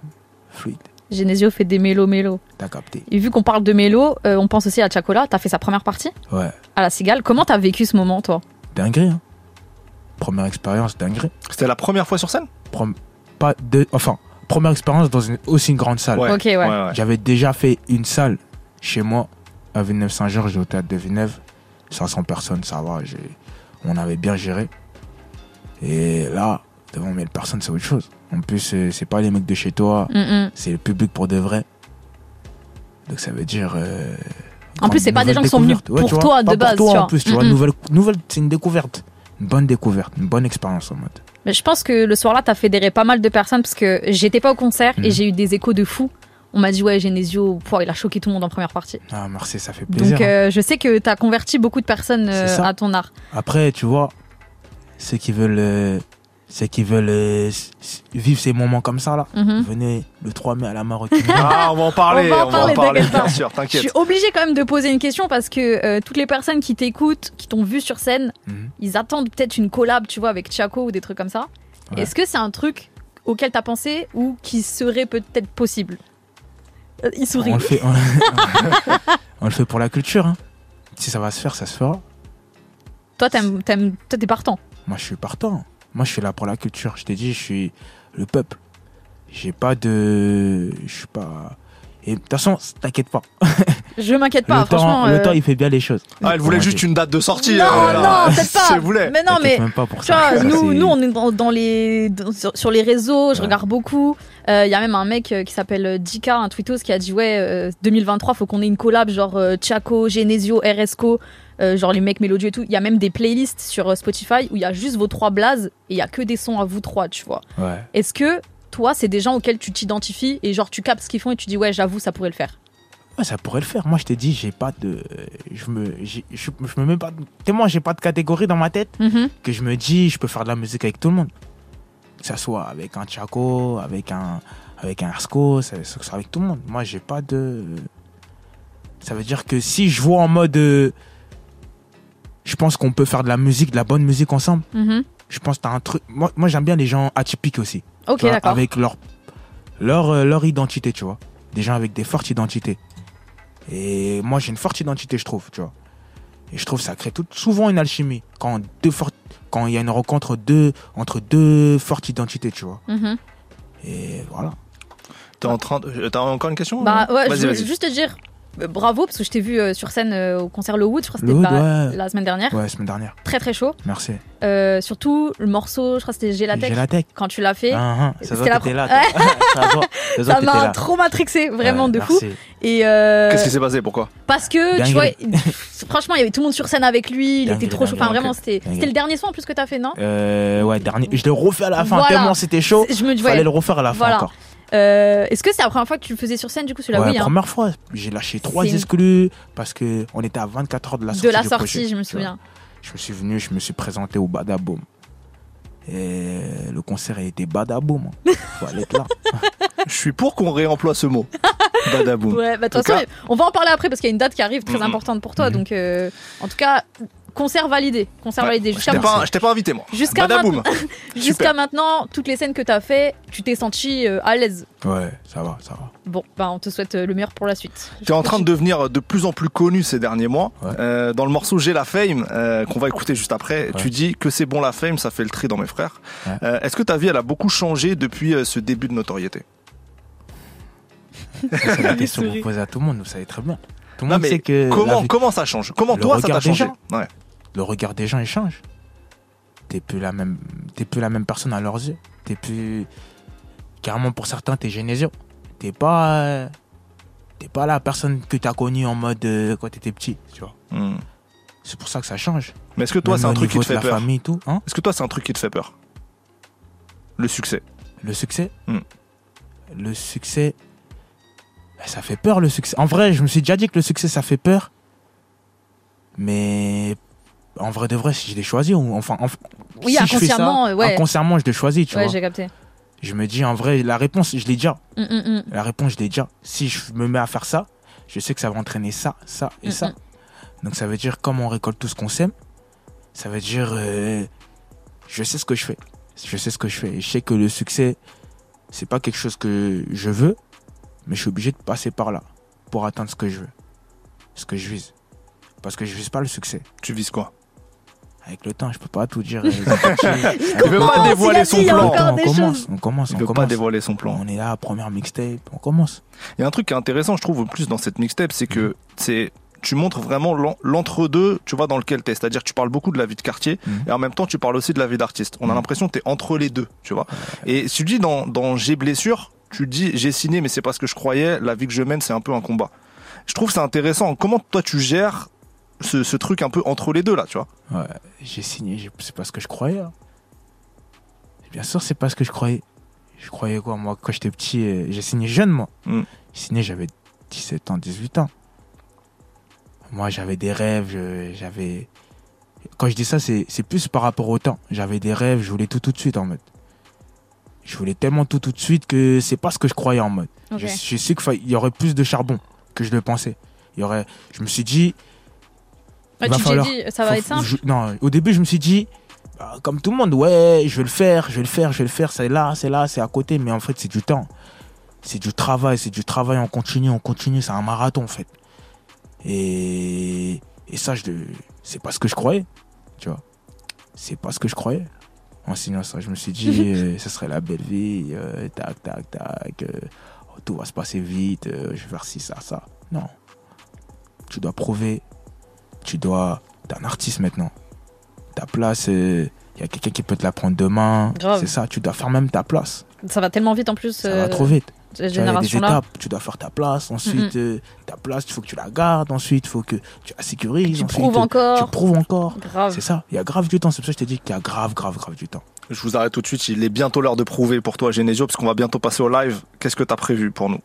Fluide, Genesio fait des mélos mélos. t'as capté. Et vu qu'on parle de mélo, euh, on pense aussi à Chacola. T'as fait sa première partie Ouais, à la Cigale. Comment t'as vécu ce moment, toi? Dinguerie, hein. Première expérience, dinguerie. C'était la première fois sur scène? Prom- pas de, enfin, première expérience dans une aussi une grande salle. Ok, ouais. ouais. J'avais déjà fait une salle chez moi à Villeneuve-Saint-Georges, au théâtre de Villeneuve. 500 personnes, ça va. On avait bien géré. Et là, devant 1000 personnes, c'est autre chose. En plus, c'est pas les mecs de chez toi, Mm, mm. c'est le public pour de vrai. Donc ça veut dire. euh, En plus, c'est pas des gens qui sont venus pour toi, de pas pour base, toi, tu en vois. plus, tu vois. Mm, mm. Nouvelle, nouvelle, c'est une découverte. Une bonne découverte, une bonne expérience en mode. Mais je pense que le soir-là, t'as fédéré pas mal de personnes parce que j'étais pas au concert et Mhm. j'ai eu des échos de fou. On m'a dit, ouais, Genesio, il a choqué tout le monde en première partie. Ah, merci, ça fait plaisir. Donc, hein. euh, je sais que t'as converti beaucoup de personnes euh, à ton art. Après, tu vois, ceux qui veulent, euh, ceux qui veulent euh, vivre ces moments comme ça là, Mhm. venez le 3 mai à la Maroquinerie. Ah, on va en parler, On va en parler, t'inquiète bien pas. sûr, Je t'inquiète. suis obligée quand même de poser une question parce que euh, toutes les personnes qui t'écoutent, qui t'ont vu sur scène, Mhm. ils attendent peut-être une collab, tu vois, avec Chaco ou des trucs comme ça. Ouais. Est-ce que c'est un truc auquel t'as pensé ou qui serait peut-être possible? Euh, Il sourit. on, le fait, on, on le fait pour la culture. hein. Si ça va se faire, ça se fera. Toi, t'aimes, t'aimes- toi, t'es partant. Moi, je suis partant. Moi, je suis là pour la culture. Je t'ai dit, je suis le peuple. J'ai pas de. Je suis pas. Et de toute façon, t'inquiète pas. Je m'inquiète pas, le, franchement. temps, le euh, temps, il fait bien les choses. Ah, elle voulait juste une date de sortie. Non, euh, non, peut-être pas. Si elle voulait. Mais non, mais même pas pour tu ça. vois, nous, nous, on est dans, dans les, dans- sur, sur les réseaux, je regarde beaucoup. Il y a même un mec euh, qui s'appelle Dika, un tweetos, qui a dit Ouais, euh, 2023, faut qu'on ait une collab, genre euh, Chaco, Genesio, RSCO, euh, genre les mecs mélodieux et tout. Il y a même des playlists sur euh, Spotify où il y a juste vos trois blazes et il y a que des sons à vous trois, tu vois. Ouais. Est-ce que toi, c'est des gens auxquels tu t'identifies et genre tu captes ce qu'ils font et tu dis Ouais, j'avoue, ça pourrait le faire? Ouais, ça pourrait le faire. Moi, je t'ai dit, j'ai pas de. Je me. Je, je me mets pas. Tellement, j'ai pas de catégorie dans ma tête Mhm. que je me dis, je peux faire de la musique avec tout le monde. Que ça soit avec un Chaco, avec un. Avec un Arsco, ça, ça soit avec tout le monde. Moi, j'ai pas de. Ça veut dire que si je vois en mode. euh, Je pense qu'on peut faire de la musique, de la bonne musique ensemble. Mhm. Je pense que t'as un truc. Moi, moi j'aime bien les gens atypiques aussi. Ok, d'accord. Avec leur, leur, euh, leur identité, tu vois. Des gens avec des fortes identités. Et moi, j'ai une forte identité, je trouve, tu vois. Et je trouve que ça crée tout, souvent une alchimie. Quand deux fortes, quand il y a une rencontre deux, entre deux fortes identités, tu vois. Mhm. Et voilà. T'es en train de... T'as encore une question Bah ouais, Vas-y, je voulais vas-y. juste te dire bravo parce que je t'ai vu euh, sur scène euh, au concert Le Wood, je crois que c'était la, ouais. la semaine dernière. Ouais, semaine dernière. Très très chaud. Merci. Euh, surtout le morceau, je crois que c'était Gélatech. Gélatech. Quand tu l'as fait. Ah, ah, ça c'était que la t'étais là, toi. Ça ça m'a là. trop matrixé, vraiment Ouais, de merci. fou. Et euh, Qu'est-ce qui s'est passé? Pourquoi? parce que tu vois, Dinguerie. franchement, il y avait tout le monde sur scène avec lui, il Dinguerie, était trop chaud. Enfin, dinguerie, vraiment, c'était le dernier son en plus que t'as fait, non? Euh, ouais, dernier. Je l'ai refait à la fin, Voilà. tellement c'était chaud. Je me dis, Fallait ouais. le refaire à la fin Voilà. encore. Euh, Est-ce que c'est la première fois que tu le faisais sur scène du coup celui-là Ouais, Oui, hein. première fois, j'ai lâché trois exclus parce que on était à 24 heures de la sortie. de la sortie, projet, je me souviens. Je me suis venu, je me suis présenté au Badaboom. Et le concert a été Badaboom. hein. Faut aller là. Je suis pour qu'on réemploie ce mot. Badaboum. Ouais, bah de toute tout façon, on va en parler après parce qu'il y a une date qui arrive très Mhm. importante pour toi. Donc, euh, en tout cas, concert validé. Concert validé. Je Jusqu'à t'ai maintenant- pas, je t'ai pas invité, moi. Jusqu'à maintenant- toutes les scènes que tu as fait, tu t'es senti euh, à l'aise. Ouais, ça va, ça va. Bon, bah on te souhaite euh, le meilleur pour la suite. Tu es en train de devenir de plus en plus connu ces derniers mois. Euh, dans le morceau J'ai la fame, euh, qu'on va écouter juste après, tu dis que c'est bon la fame, ça fait le tri dans mes frères. Ouais. Euh, Est-ce que ta vie, elle a beaucoup changé depuis euh, ce début de notoriété? C'est la question que vous posez à tout le monde, vous savez très bien. Tout le Non, monde mais sait que. comment- la comment ça change? Comment Le toi, ça t'a regard des changé? Ouais. Le regard des gens, il change. T'es plus la même, t'es plus la même personne à leurs yeux. T'es plus. Carrément, pour certains, t'es Genesio. T'es pas. euh, T'es pas la personne que t'as connue en mode euh, quand t'étais petit, tu vois. Hmm. C'est pour ça que ça change. Mais est-ce que toi, Même c'est un truc qui te fait peur? famille et tout, hein Est-ce que toi, c'est un truc qui te fait peur? Le succès. Le succès? Hmm. Le succès. Ben, Ça fait peur le succès. En vrai, je me suis déjà dit que le succès ça fait peur. Mais en vrai de vrai, si je l'ai choisi, ou enfin, enf- Oui, si je fais ça, inconsciemment, ouais. inconsciemment, je l'ai choisi, tu ouais, vois. j'ai capté. Je me dis en vrai, la réponse, je l'ai déjà. Mm, mm, mm. La réponse, je l'ai déjà. Si je me mets à faire ça, je sais que ça va entraîner ça, ça et ça. Donc ça veut dire comme on récolte tout ce qu'on sème, ça veut dire euh, je sais ce que je fais. Je sais ce que je fais. Je sais que le succès, c'est pas quelque chose que je veux, mais je suis obligé de passer par là pour atteindre ce que je veux. Ce que je vise. Parce que je vise pas le succès. Tu vises quoi? Avec le temps, je peux pas tout dire. Il veut pas dévoiler son plan. on commence, on commence, Il on veut commence. pas dévoiler son plan. On est là, première mixtape, on commence. Il y a un truc qui est intéressant, je trouve, plus dans cette mixtape, c'est que c'est tu montres vraiment l'en- l'entre-deux, tu vois, dans lequel t'es. C'est-à-dire que tu parles beaucoup de la vie de quartier Mhm. et en même temps, tu parles aussi de la vie d'artiste. On a l'impression que t'es entre les deux, tu vois. Et si tu dis dans, dans J'ai blessure, tu dis j'ai signé, mais c'est parce que je croyais, la vie que je mène, c'est un peu un combat. Je trouve c'est intéressant. Comment toi tu gères ce, ce truc un peu entre les deux là, tu vois? Ouais, j'ai signé, c'est pas ce que je croyais. hein. Bien sûr, c'est pas ce que je croyais. Je croyais quoi, moi, quand j'étais petit, euh, j'ai signé jeune, moi. Mm. J'ai signé, j'avais 17 ans, 18 ans. Moi, j'avais des rêves, j'avais. Quand je dis ça, c'est c'est plus par rapport au temps. J'avais des rêves, je voulais tout tout de suite en mode. Je voulais tellement tout tout de suite que c'est pas ce que je croyais en mode. Je, je sais qu'il y aurait plus de charbon que je le pensais. Il y aurait, je me suis dit, tu falloir- dit, ça va faut- être simple. je- non, au début, je me suis dit, bah, comme tout le monde, ouais, je vais le faire, je vais le faire, je vais le faire, c'est là, c'est là, c'est à côté, mais en fait, c'est du temps. C'est du travail, c'est du travail, on continue, on continue, c'est un marathon, en fait. Et, et ça, je, c'est pas ce que je croyais, tu vois. C'est pas ce que je croyais. En signant ça, je me suis dit, euh, ce serait la belle vie, euh, tac, tac, tac, euh, tout va se passer vite, je vais faire ci, ça, ça. Non. Tu dois prouver, tu dois. T'es un artiste maintenant. Ta place, il y a quelqu'un qui peut te la prendre demain. C'est ça, tu dois faire même ta place. Ça va tellement vite en plus. Ça va trop vite. Cette Tu vois, il y a des étapes, tu dois faire ta place. Ensuite, euh, ta place, il faut que tu la gardes. Ensuite, il faut que tu la sécurises. Tu Ensuite, prouves euh, encore. Tu prouves encore. Grave. C'est ça. Il y a grave du temps. C'est pour ça que je t'ai dit qu'il y a grave, grave, grave du temps. Je vous arrête tout de suite. Il est bientôt l'heure de prouver pour toi, Genesio, parce qu'on va bientôt passer au live. Qu'est-ce que t'as prévu pour nous?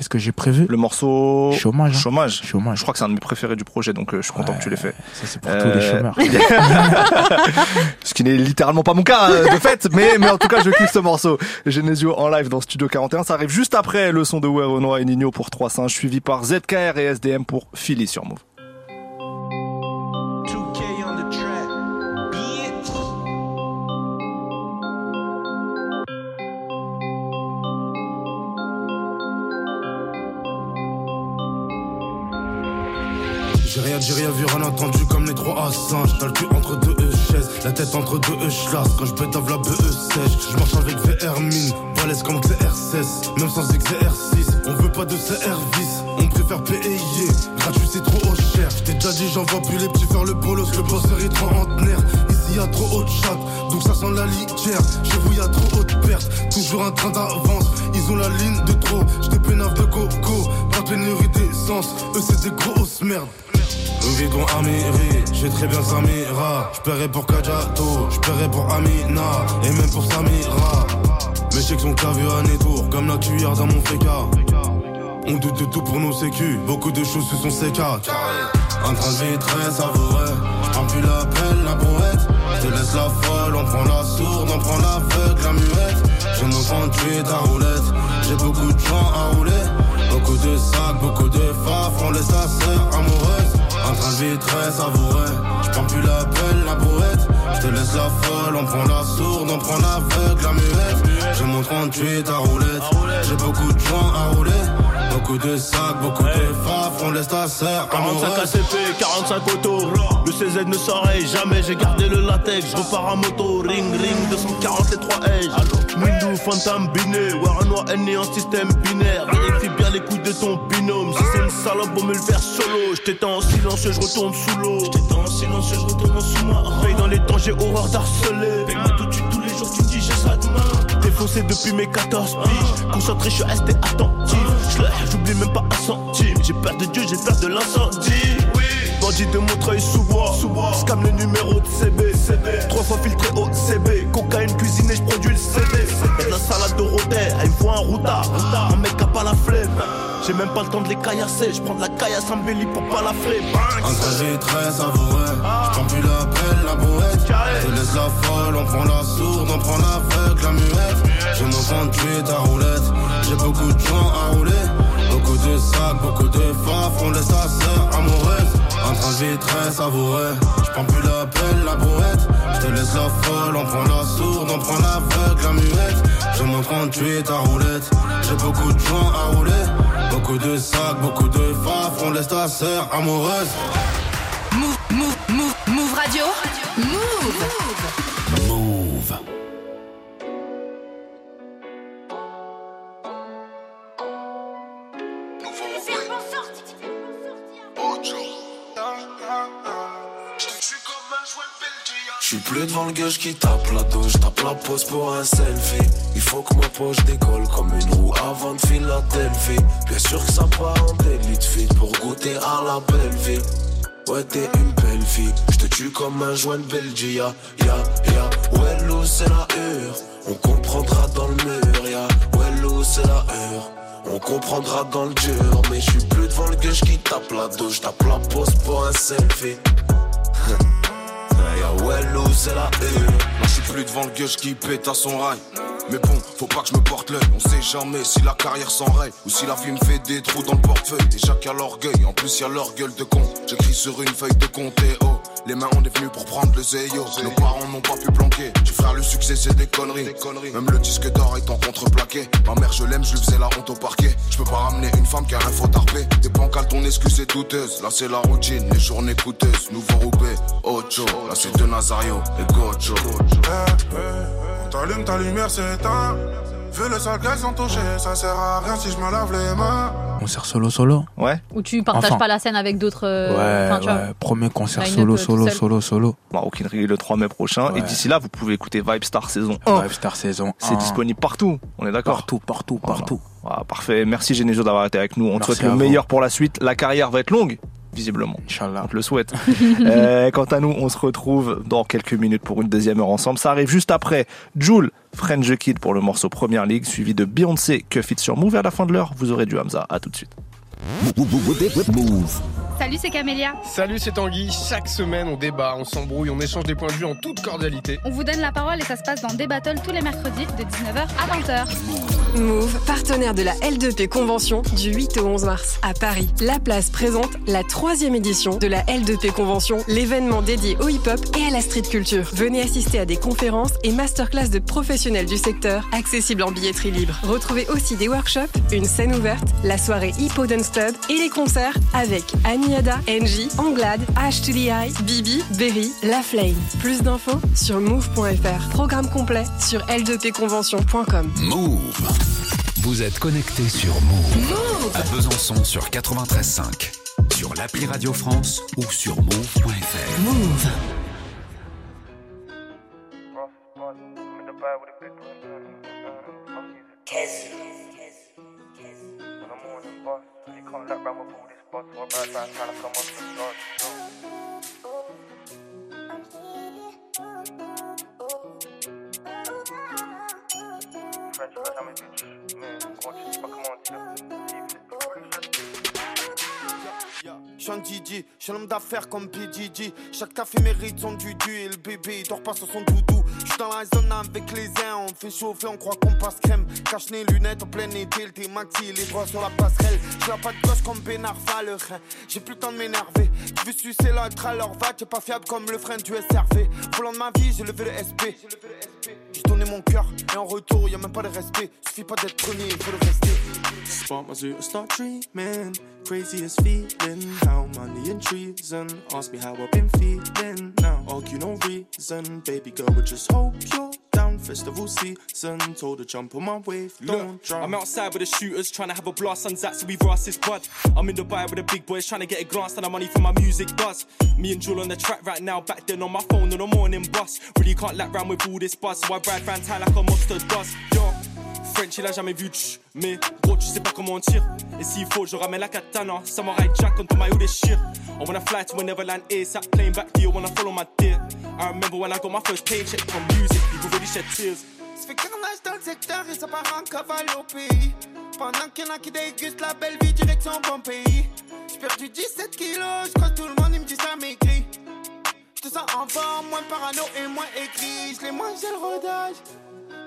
Qu'est-ce que j'ai prévu Le morceau Chômage. hein. Chômage. Chômage. Je crois que c'est un de mes préférés du projet, donc euh, je suis content que tu l'aies fait. Ça, c'est pour tous les chômeurs. Ce qui n'est littéralement pas mon cas, euh, de fait, mais, mais en tout cas, je kiffe ce morceau. Genesio en live dans Studio 41. Ça arrive juste après le son de Renoir et Nino pour 3 singes, suivi par ZKR et SDM pour Philly sur Move. J'ai rien vu, rien entendu comme les trois singes. T'as le cul entre deux E chaises, la tête entre deux E schlass. Quand je pétave la BE sèche, je marche avec VR mine, balèze comme CR16, même sans XR6. On veut pas de CR10, on préfère payer. Gratuit c'est trop cher. J't'ai déjà dit, j'envoie plus les petits faire le bolos, le boss est trentenaire. Ici y a trop haut de chat, donc ça sent la litière. Chez vous y a trop haute perte, toujours un train d'avance. Ils ont la ligne de trop, j't'ai pénave de coco. Pas de pénurie d'essence, eux c'est des grosses merdes. Nous vivons Amiri, j'ai très bien Samira. J'paierai pour Kajato, j'paierai pour Amina, et même pour Samira. Mes chèques sont clavés à Nétour, comme la cuillère dans mon féca. On doute de tout pour nos sécu, beaucoup de choses se sont séca. En train de vivre très savoureux, j'prends plus la pelle, la brouette. Je te laisse la folle, on prend la sourde, on prend l'aveugle, la muette. Je me prends tuer ta roulette, j'ai beaucoup de gens à rouler. Beaucoup de sacs, beaucoup de faf, on laisse ta sœur amoureuse. De vivre très savoureux, j'prends plus la pelle, la brouette. Je te laisse la folle, on prend la sourde, on prend l'aveugle, la muette. J'ai mon 38 à roulette, j'ai beaucoup de gens à rouler. Beaucoup de sacs, beaucoup de faf, on laisse ta sœur 45 amoureuse. ACP, 45 auto. Le CZ ne s'arrête jamais, j'ai gardé le latex. Je repars à moto, ring ring, 240 les 3 Edge. Window, Phantom, Binet. Noir est en système binaire. Vérifie bien les coups de ton binôme. Si c'est une salope, on me le faire solo. J'étais en silencieux, je retourne sous l'eau. J'étais en silencieux, je retourne en sous-marin. Paye dans les temps, j'ai horreur d'harceler. Paye-moi tout de suite, tous les jours, tu me dis j'ai ça demain. Défoncé depuis mes 14 piges. Concentré, je suis resté attentif. J'oublie même pas un centime. J'ai peur de Dieu, j'ai peur de l'incendie. Bandit de Montreuil sous bois. Scam le numéro de CB. Trois fois filtré au CB. Cocaïne cuisinée, je produis le CD. De la salade de rodet. Elle me voit un routard. Un mec a pas la flemme. J'ai même pas le temps de les caillasser. Je prends de la caillasse en belly pour pas la frais. Un trajet très savoureux, j'prends plus la pelle, la brouette. Je te laisse la folle, on prend la sourde, on prend l'aveugle, la muette. Je me prends tuer ta roulette, j'ai beaucoup de gens à rouler. Beaucoup de sacs, beaucoup de faf, on laisse ta sœur amoureuse. Un trajet très savoureux, j'prends plus la pelle, la brouette. Je te laisse la folle, on prend la sourde, on prend l'aveugle, la muette. Me prends tuer ta roulette, j'ai beaucoup de gens à rouler. Beaucoup de sacs, beaucoup de faf, on laisse ta sœur amoureuse. Move, move, move, move radio. Move. Move. Plus devant le gueux qui tape la douche, tape la pose pour un selfie. Il faut que ma poche décolle comme une roue avant de Philadelphie. Bien sûr que ça part en délit de fit pour goûter à la belle vie. Ouais, t'es une belle fille, je te tue comme un joint de Belgique. Ya, ya, ya, l'eau c'est la hure. On comprendra dans le mur, ya, ouais, l'eau c'est la hure. On comprendra dans le dur, mais je suis plus devant le gueux qui tape la douche, tape la pose pour un selfie. Ouais, l'eau c'est la hure. Moi je suis plus devant le gueuche qui pète à son rail. Mais bon, faut pas que je me porte l'œil. On sait jamais si la carrière s'enraye ou si la vie me fait des trous dans le portefeuille. Déjà qu'il y a l'orgueil, en plus y a leur gueule de con. J'écris sur une feuille de compte et oh. Les mains on est venu pour prendre le zéyo. Nos parents n'ont pas pu planquer. J'ai frère, le succès c'est des conneries. Même le disque d'or est en contreplaqué. Ma mère, je l'aime, je lui faisais la honte au parquet. Je peux pas ramener une femme qui a un faux tarpé. Des pancales, ton excuse est douteuse. Là c'est la routine, les journées coûteuses. Nouveau roupé, Ocho. Là c'est de Nazario et Gocho. On t'allume, ta lumière s'éteint. Vu le sale ça sert à rien si je me lave les mains. Concert solo solo Ouais. Ou tu partages Enfin. pas la scène avec d'autres. euh, Ouais, enfin, tu vois. ouais. Premier concert solo, tout solo, seul. solo, solo. Maroquinerie le 3 mai prochain. Et d'ici là, vous pouvez écouter Vibe Star saison 1. Vibe Star saison C'est 1. disponible partout. On est d'accord? Partout, partout, partout. Voilà, parfait. Merci Genesio d'avoir été avec nous. On te souhaite le vous. meilleur pour la suite. La carrière va être longue, visiblement. Inch'Allah. On te le souhaite. Euh, quant à nous, on se retrouve dans quelques minutes pour une deuxième heure ensemble. Ça arrive juste après Joule, French Kid pour le morceau Première Ligue, suivi de Beyoncé, Cuff It sur Move. À la fin de l'heure, vous aurez du Hamza. À tout de suite. Salut, c'est Camélia. Salut, c'est Tanguy. Chaque semaine, on débat, on s'embrouille, on échange des points de vue en toute cordialité. On vous donne la parole et ça se passe dans des battles tous les mercredis de 19h à 20h. Move, partenaire de la L2P Convention du 8 au 11 mars à Paris. La place présente la troisième édition de la L2P Convention, l'événement dédié au hip-hop et à la street culture. Venez assister à des conférences et masterclass de professionnels du secteur, accessibles en billetterie libre. Retrouvez aussi des workshops, une scène ouverte, la soirée Hippo Dance Club et les concerts avec Aniada, NJ, Anglade, H to the Eye, Bibi, Berry, La Flame. Plus d'infos sur move.fr. Programme complet sur l2pconvention.com. Move. Vous êtes connecté sur Move. À Besançon sur 93.5. Sur l'appli Radio France ou sur move.fr. Move. D'affaires comme PDG. Chaque café mérite son dudu et le bébé il dort pas sur son doudou. Je suis dans la zone avec les uns, on fait chauffer, on croit qu'on passe crème. Cache les lunettes en plein été, le maxi, les doigts sur la passerelle. Je la pas de gauche comme Benarfa, le rein. J'ai plus le temps de m'énerver. Tu veux sucer l'autre leur va, t'es pas fiable comme le frein du SRV. Volant de ma vie, j'ai levé le SP. J'ai donné mon cœur et en retour, y a même pas de respect. Suffit pas d'être premier, faut le rester. Spark my zoo, start dreaming. Craziest feeling. How money and treason. Ask me how I've been feeling. Now, argue no reason. Baby girl, we just hope you're. Festival season. Told her jump on my wave. Don't Look, drown. I'm outside with the shooters trying to have a blast on Zats, so we've asked this bud. I'm in Dubai with the big boys trying to get a glance and the money for my music buzz. Me and Jewel on the track right now, back then on my phone on the morning bus. Really can't lap round with all this buzz, so I ride round town like a monster does. Yo, French il a jamais vu tch, mais gros tu sais pas comment on tire. Et s'il faut, je ramène la katana, Samurai Jack on ton maillot déchire. I wanna fly to a Neverland ASAP, plane back to you, wanna follow my dear. I remember when I got my first paycheck from music, people really shed tears. Ça fait carnage dans le secteur et ça part en cavale au pays. Pendant qu'il y en a qui dégustent la belle vie direction bon pays. J'ai perdu 17 kilos, je tout le monde il me dit ça maigrit. Je sens en forme, moins parano et moins écrit. Je l'ai mangé le rodage.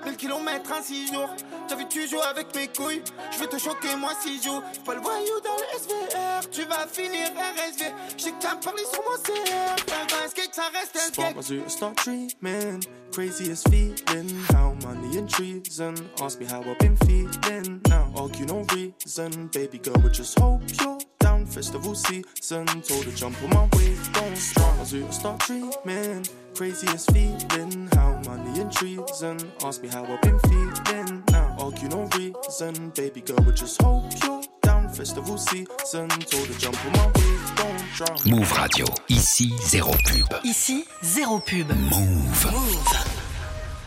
1000 km en 6 jours. T'as vu, tu joues avec mes couilles. Je vais te choquer, moi, si joue. J'suis pas le voyou dans le SVR. Tu vas finir RSV. J'ai que t'as parlé sur mon CR. Un skate, ça reste un skate. my zoo, start dreaming. Craziest feeling. How money and treason. Ask me how I've been feeling. Now, argue no reason. Baby girl, we just hope you're down. Festival season. Told her jump on my wave. Don't my zoo, start dreaming. Craziest feeling. How money and treason. Ask me how I've been feeling. Now, argue no reason. Baby girl, we just hope you're down. festival season. Told her jump on my way, don't drown. Move Radio. Ici, zéro pub. Ici, zéro pub. Move.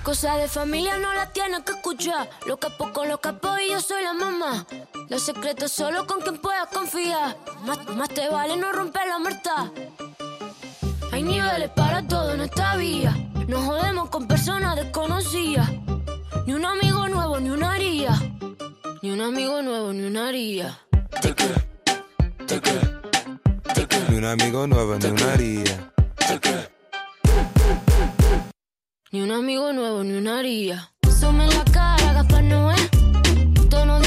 Cosa de familia no la tienes que escuchar. Los capos con los capos y yo soy la mamá. Los secretos solo con quien puedas confiar. Más, más te vale no romper la muerta. Hay niveles para todo en esta vía. No jodemos con personas desconocidas. Ni un amigo nuevo, ni una haría. Ni un amigo nuevo, ni una haría. Ni un amigo nuevo, ni una haría. Ni un amigo nuevo, ni una haría. Some en la cara, Gaspar Noé. Tono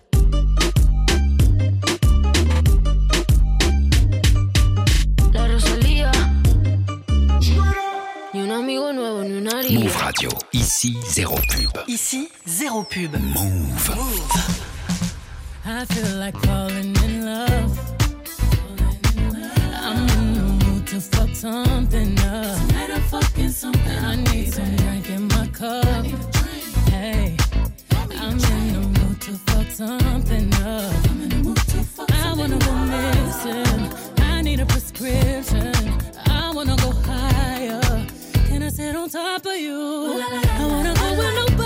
Move Radio. Ici, zéro pub. Ici, zéro pub. Move. I feel like falling in love. I'm in the mood to fuck something up. Tonight I'm fucking something I need some drink in my cup. Hey, I'm in the mood to fuck something up. I'm in the mood to fuck I wanna go missing. I need a prescription. I wanna go higher. Can I sit on top of you? I wanna go where nobody's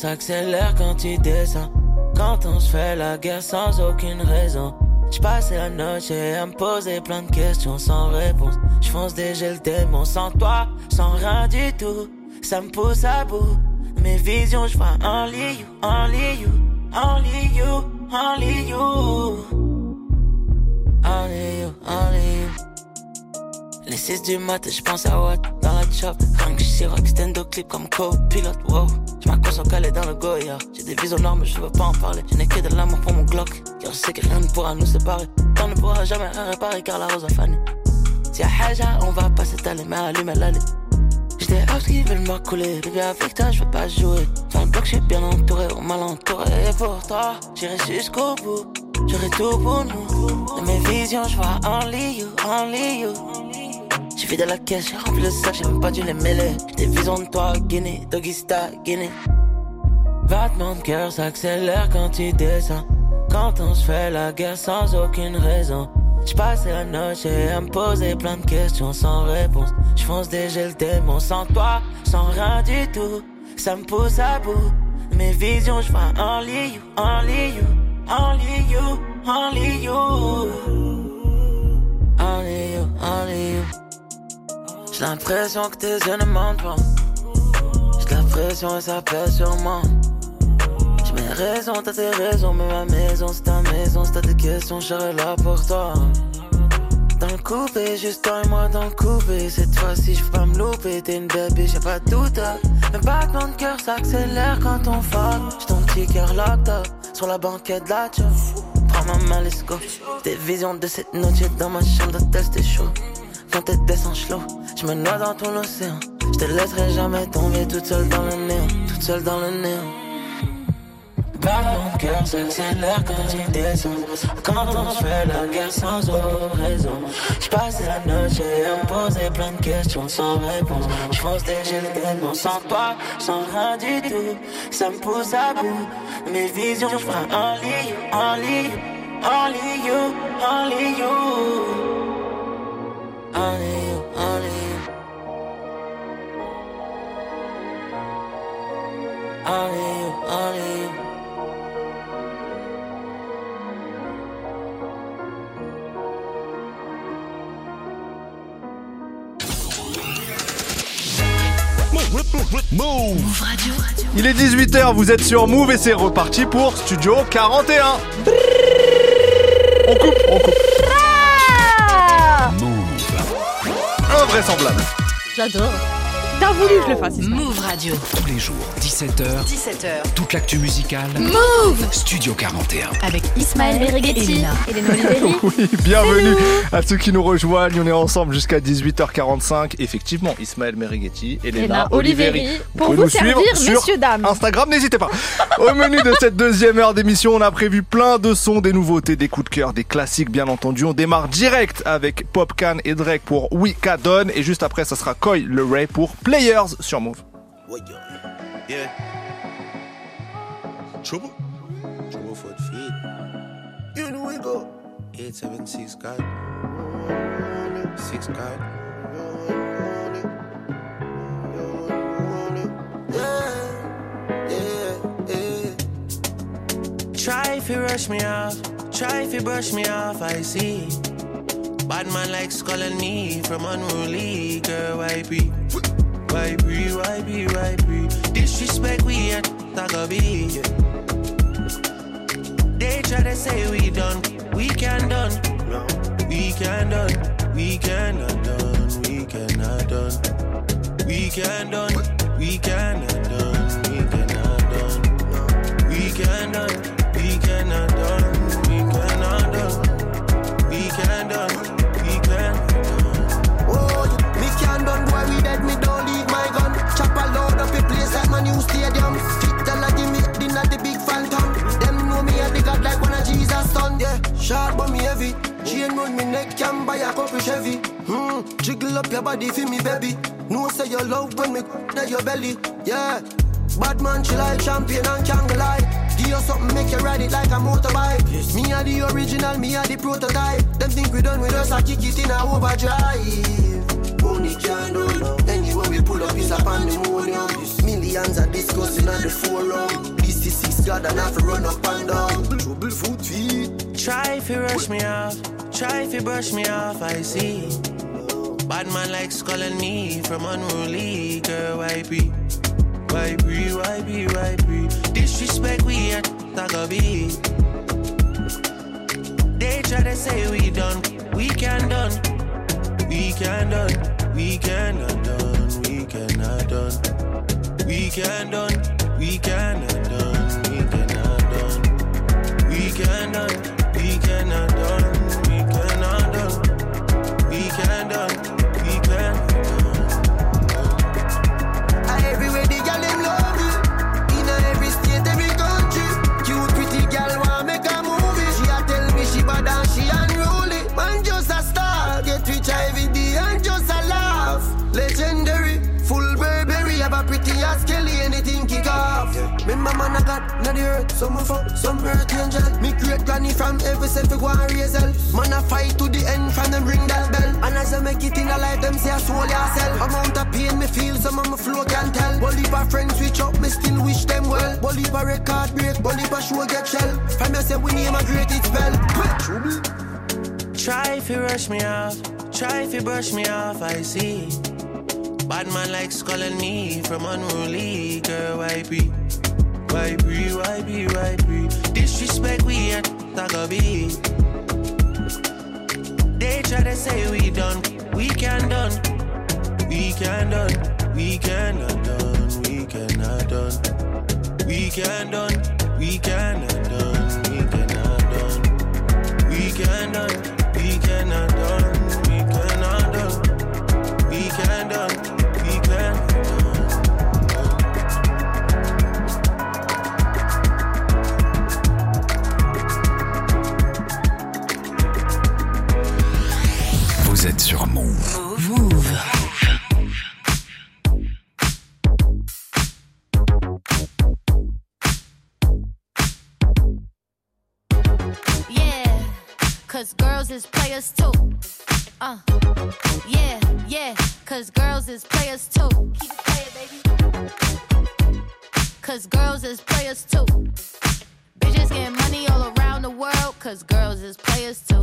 s'accélère quand tu descends. Quand on se fait la guerre sans aucune raison. J'passais la noche à me poser plein de questions sans réponse. J'fonce déjà le démon sans toi, sans rien du tout. Ça me pousse à bout. Mes visions, j'vois only you, only you, only you, only you. Only you. Les 6 du mat, je pense à what? Dans la chop. Rien que rock stand clip comme co-pilote, wow. Je m'accroche au calé dans le Goya. J'ai des visions noires, mais je veux pas en parler. Je n'ai que de l'amour pour mon Glock. Car je sais que rien ne pourra nous séparer. Temps ne pourra jamais réparer car la rose a fané. Si y'a Haja, on va pas s'étaler, mais allume l'allée. J'étais out qui veulent me couler. Bébé, avec toi, je veux pas jouer. Dans le bloc, je suis bien entouré, on mal entouré. Et pour toi, j'irai jusqu'au bout. J'aurai tout pour nous. De mes visions, je vois only you, only you. J'ai fait de la caisse, j'ai rempli le sac, j'ai même pas dû les mêler. Des visions de toi, Guinée, Doggy Star, Guinée. Battement de cœur s'accélère quand tu descends. Quand on se fait la guerre sans aucune raison. J'passais la noche à me poser plein de questions sans réponse. J'fonce déjà le démon sans toi, sans rien du tout. Ça me pousse à bout. Mes visions, j'vois only you, only you, only you, only you. Only you, only you. J'ai l'impression que tes yeux ne mentent pas. J'ai l'impression et ça pèse sur moi. J'ai mes raisons, t'as tes raisons, mais ma maison c'est ta maison. Si t'as des questions, je là pour toi. Dans le coupé, juste toi et moi dans le coupé. Cette fois-ci, je pas me louper. T'es une baby, j'ai pas de doute. Mes battements de cœur s'accélèrent quand on fuck. J'ai ton petit cœur locked sur la banquette de la. Prends ma main, let's go. Des visions de cette noche dans ma chambre d'hôtel, c'était chaud. Quand t'es descend slow, je me noie dans ton océan. Je te laisserai jamais tomber toute seule dans le néant, toute seule dans le néant. Battement de cœur s'accélère quand tu descends. Quand on fait la guerre sans raison. J'passe la noche à me poser plein de questions sans réponse. J'fonce déjà le démon sans toi, sans rien du tout. Ça me pousse à bout. Mes visions, j'vois only you, only you, only you, only you. Only you, only you. Il est 18h, vous êtes sur Move et c'est reparti pour Studio 41. On coupe, on coupe. Invraisemblable. J'adore. T'as voulu que je le fasse. Move Radio. Tous les jours, 17h. 17h. Toute l'actu musicale. Move Studio 41. Avec Ismaël Berregetti, Elena Oliveri. Oui, bienvenue à ceux qui nous rejoignent. On est ensemble jusqu'à 18h45. Effectivement, Ismaël Merighetti, Elena Elena Oliveri. Oliveri. Pour vous servir, messieurs, dames. Instagram, n'hésitez pas. Au menu de cette deuxième heure d'émission, on a prévu plein de sons, des nouveautés, des coups de cœur, des classiques, bien entendu. On démarre direct avec Popcan et Drake pour We Don. Et juste après, ça sera Coy le Ray pour Players sur Move. Yeah. Trouble? Trouble for the feet. You know we go. 876 God. 6 God. Try if you rush me off, try if you brush me off, I see. Bad man likes calling me from unruly girl. Why be? Why be? Why be? Why be? Disrespect we at Tagabi. They try to say we done, we can done. We can done, we cannot done, we cannot done. We can done, we cannot done, we cannot done. We can done, Sharp but me heavy. Chain round me neck, can buy a couple Chevy. Hmm, jiggle up your body for me, baby. No say your love when me at your belly. Yeah, bad man, she like champion and can't lie. Give you something, make you ride it like a motorbike. Me are the original, me are the prototype. Them think we done with us, I kick it in a overdrive. Money can't do Anywhere we pull up is a pandemonium. Millions are discussing on the forum. This is six God and have to run up and down. Trouble foot feet. Try if you rush me off, try if you brush me off, I see. Bad man likes calling me from unruly girl, why be? Why be, why be, why be? Disrespect we at Tagabi. They try to say we done, we can done. We can done, we cannot done, we cannot done. We can done, we cannot done, we cannot done. We can done. I got not the earth, some fuck, some earth angel. Me great granny from every self go and raise hell. Man I fight to the end from them ring that bell. And as I make it in a life, them say I soul yourself. Amount of pain me feel, some of my flow can't tell. But if a friend switch up, me still wish them well. If a record break, if a show get shell. From you say we name a great it spell. Try if you rush me off, try if you brush me off, I see. Bad man likes calling me from unruly girl, I be? Why be, why be, why be? Disrespect we at Tagabi. They try to say we done, we can done. We can done, we cannot done, we cannot done. We can done, we cannot done, we cannot done. We can done, we cannot done, cause girls is players too. Uh, yeah, yeah, cause girls is players too. Keep it playing, baby. Cause girls is players too. Bitches money all around the world, cause girls is players too.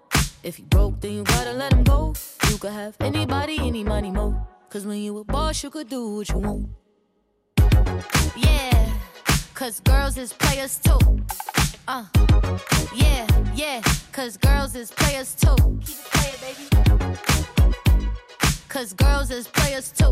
If you broke, then you gotta let him go. You could have anybody, any money, mo. Cause when you a boss, you could do what you want. Yeah, cause girls is players too. Uh, yeah, yeah, cause girls is players too. Keep it playing, baby. Cause girls is players too.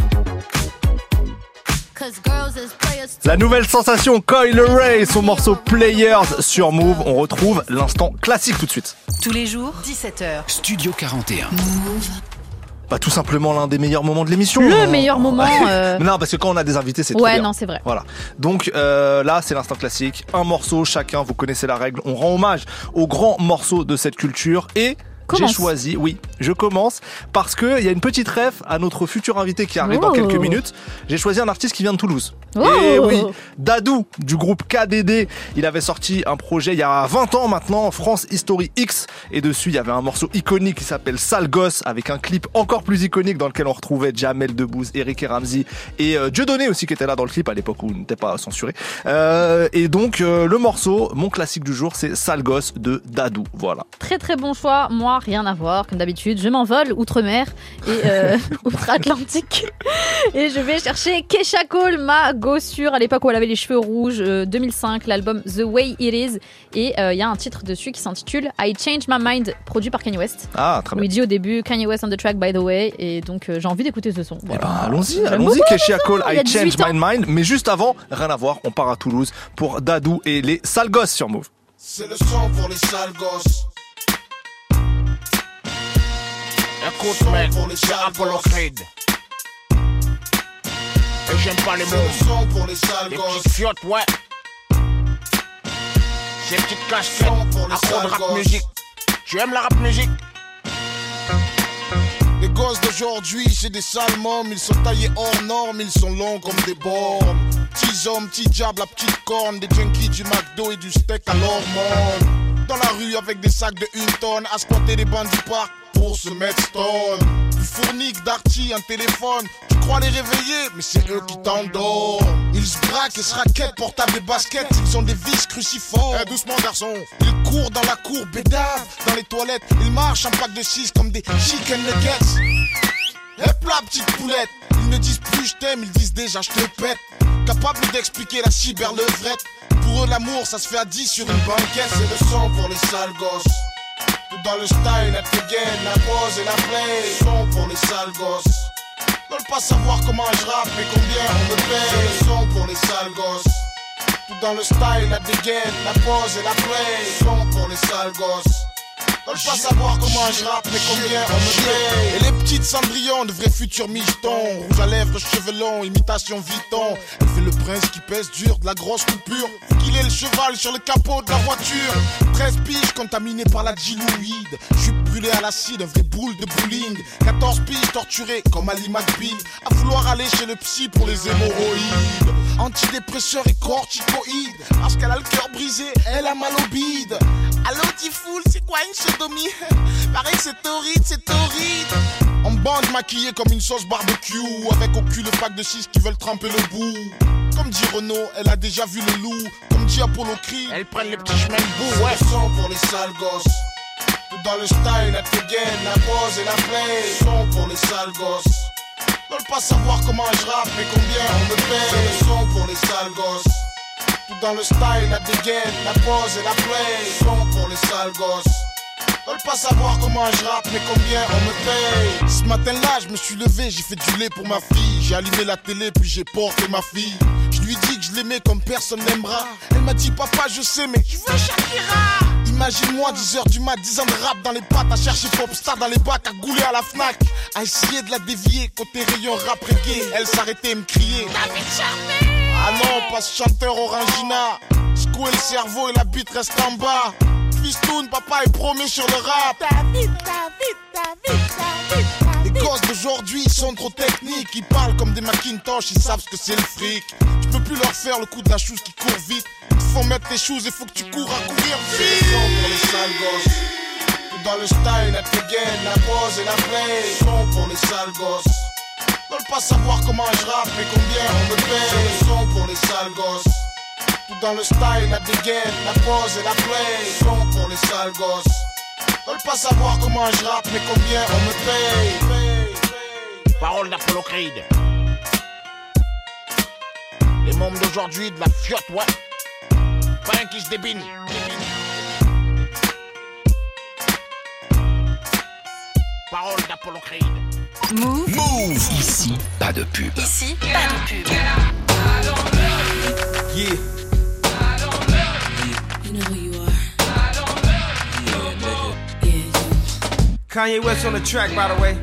La nouvelle sensation Coil Ray, son morceau Players sur Move. On retrouve l'instant classique tout de suite. Tous les jours, 17h. Studio 41. Bah, tout simplement l'un des meilleurs moments de l'émission. Le On- meilleur moment, euh. non, parce que quand on a des invités, c'est trop Ouais, bien. non, c'est vrai. Voilà. Donc euh, là, c'est l'instant classique. Un morceau chacun, vous connaissez la règle. On rend hommage aux grands morceaux de cette culture et. J'ai choisi, oui, je commence parce que il y a une petite ref à notre futur invité qui arrive dans Oh. quelques minutes. J'ai choisi un artiste qui vient de Toulouse. Oh. Et oui, Dadou du groupe KDD. Il avait sorti un projet il y a 20 ans maintenant, France History X, et dessus il y avait un morceau iconique qui s'appelle Sale Gosse avec un clip encore plus iconique dans lequel on retrouvait Jamel Debbouze, Eric et Ramsey et euh, Dieudonné aussi qui était là dans le clip à l'époque où il n'était pas censuré. Euh, et donc euh, le morceau, mon classique du jour, c'est Sale Gosse de Dadou. Voilà. Très très bon choix. Moi, rien à voir, comme d'habitude. Je m'envole outre-mer et euh, outre-Atlantique. Et je vais chercher Kesha Cole, ma gossure, à l'époque où elle avait les cheveux rouges, euh, 2005, l'album The Way It Is. Et euh, il y a un titre dessus qui s'intitule I Change My Mind, produit par Kanye West. Ah, très Où bien. il dit au début Kanye West on the track, by the way. Et donc euh, j'ai envie d'écouter ce son. Eh ben, allons-y, allons-y, son, Cole, I Change 18 ans. My Mind. Mais juste avant, rien à voir, on part à Toulouse pour Dadou et les sales gosses sur Move. C'est le son pour les sales gosses. Écoute, mec, c'est Apollo. Creed. Et j'aime pas les mots. le son pour les sales Les petites fiottes, ouais. Ces petites casquettes, accro de rap musique. Tu aimes la rap musique? Les gosses d'aujourd'hui, c'est des sales mômes. Ils sont taillés hors normes, ils sont longs comme des bornes. Petits hommes, petits diables, la petite corne. Des junkies du McDo et du steak à l'hormone. Dans la rue avec des sacs de une tonne. À squatter les bancs du parc pour se mettre stone. Du fournique, d'arty, un téléphone. Tu crois les réveiller, mais c'est eux qui t'endorment. Ils se braquent et se raquettent, portables et baskets. Ils ont des vis cruciformes. Eh, doucement, garçon. Ils courent dans la cour, bédave. Dans les toilettes, ils marchent un pack de 6 comme des chicken nuggets. Hep là, petite poulette. Ils ne disent plus je t'aime, ils disent déjà je te pète. Capable d'expliquer la cyberlevrette. Pour eux, l'amour, ça se fait à 10 sur une banquette. C'est le son pour les sales gosses. Dans le style, la dégaine, la pose et la play. Son pour les sales gosses. Veulent pas savoir comment je rappe et combien on me paye. Son pour les sales gosses. Tout dans le style, la dégaine, la pose et la play. Son pour les sales gosses. Veulent pas savoir comment je rappe, mais combien on me paye. Et les petites cendrillons de vrais futurs michetons. Rouge à lèvres, cheveux longs, imitation Vuitton. Elle fait le prince qui pèse dur, de la grosse coupure. Qu'il est le cheval sur le capot de la voiture. 13 piges contaminées par la diluide. Je suis brûlé à l'acide, un vrai boule de bowling. 14 piges torturées comme Ali McBeal. À vouloir aller chez le psy pour les hémorroïdes. Antidépresseurs et corticoïdes. Parce qu'elle a le cœur brisé, elle a mal au bide. Allô, Tifoul, c'est quoi une sodomie? Pareil, c'est torride, c'est torride. En bande maquillée comme une sauce barbecue. Avec au cul le pack de 6 qui veulent tremper le bout. Comme dit Renault, elle a déjà vu le loup. Comme dit Apollo Creed, Elles prennent les petits chemins de bout, ouais. son pour les sales gosses. Tout dans le style, la dégaine, la pose et la play. Son pour les sales gosses. Veulent pas savoir comment je rappe, mais combien on me paye. C'est le son pour les sales gosses. Tout dans le style, la dégaine, la pose et la play. Son pour les sales gosses. Veulent pas savoir comment je rappe, mais combien on me paye. Ce matin-là, je me suis levé, j'ai fait du lait pour ma fille. J'ai allumé la télé, puis j'ai porté ma fille. Je lui dis que je l'aimais comme personne n'aimera. Elle m'a dit, papa, je sais, mais je veux Shakira? Imagine-moi 10h du mat, 10 ans de rap dans les pattes, à chercher Popstar dans les bacs, à gouler à la Fnac, à essayer de la dévier côté rayon rap reggae. Elle s'arrêtait et me criait. Ah non, pas ce chanteur Orangina. Secouer le cerveau et la bite reste en bas. fistoun, papa est promis sur le rap. Gosses d'aujourd'hui sont trop techniques, ils parlent comme des Macintosh, ils savent ce que c'est le fric. Tu peux plus leur faire le coup de la chose qui court vite. Faut mettre tes choses et faut que tu cours à courir vite. pour les sales gosses. Tout dans le style, la gain, la pose et la play. Son pour les sales gosses. Veulent pas savoir comment je rappe et combien on me paye. Le son pour les sales gosses. Tout dans le style, la dégaine, la pose et la play. Son pour les sales gosses. Veulent pas savoir comment je rappe mais combien on me paye. Parole d'Apollo Creed. Les membres d'aujourd'hui de la fiotte, ouais. Pas un qui se débine. Parole d'Apollo Creed. Move. Move. Ici, pas de pub. Ici, pas de pub. Yeah. You know who you Kanye West on the track, by the way.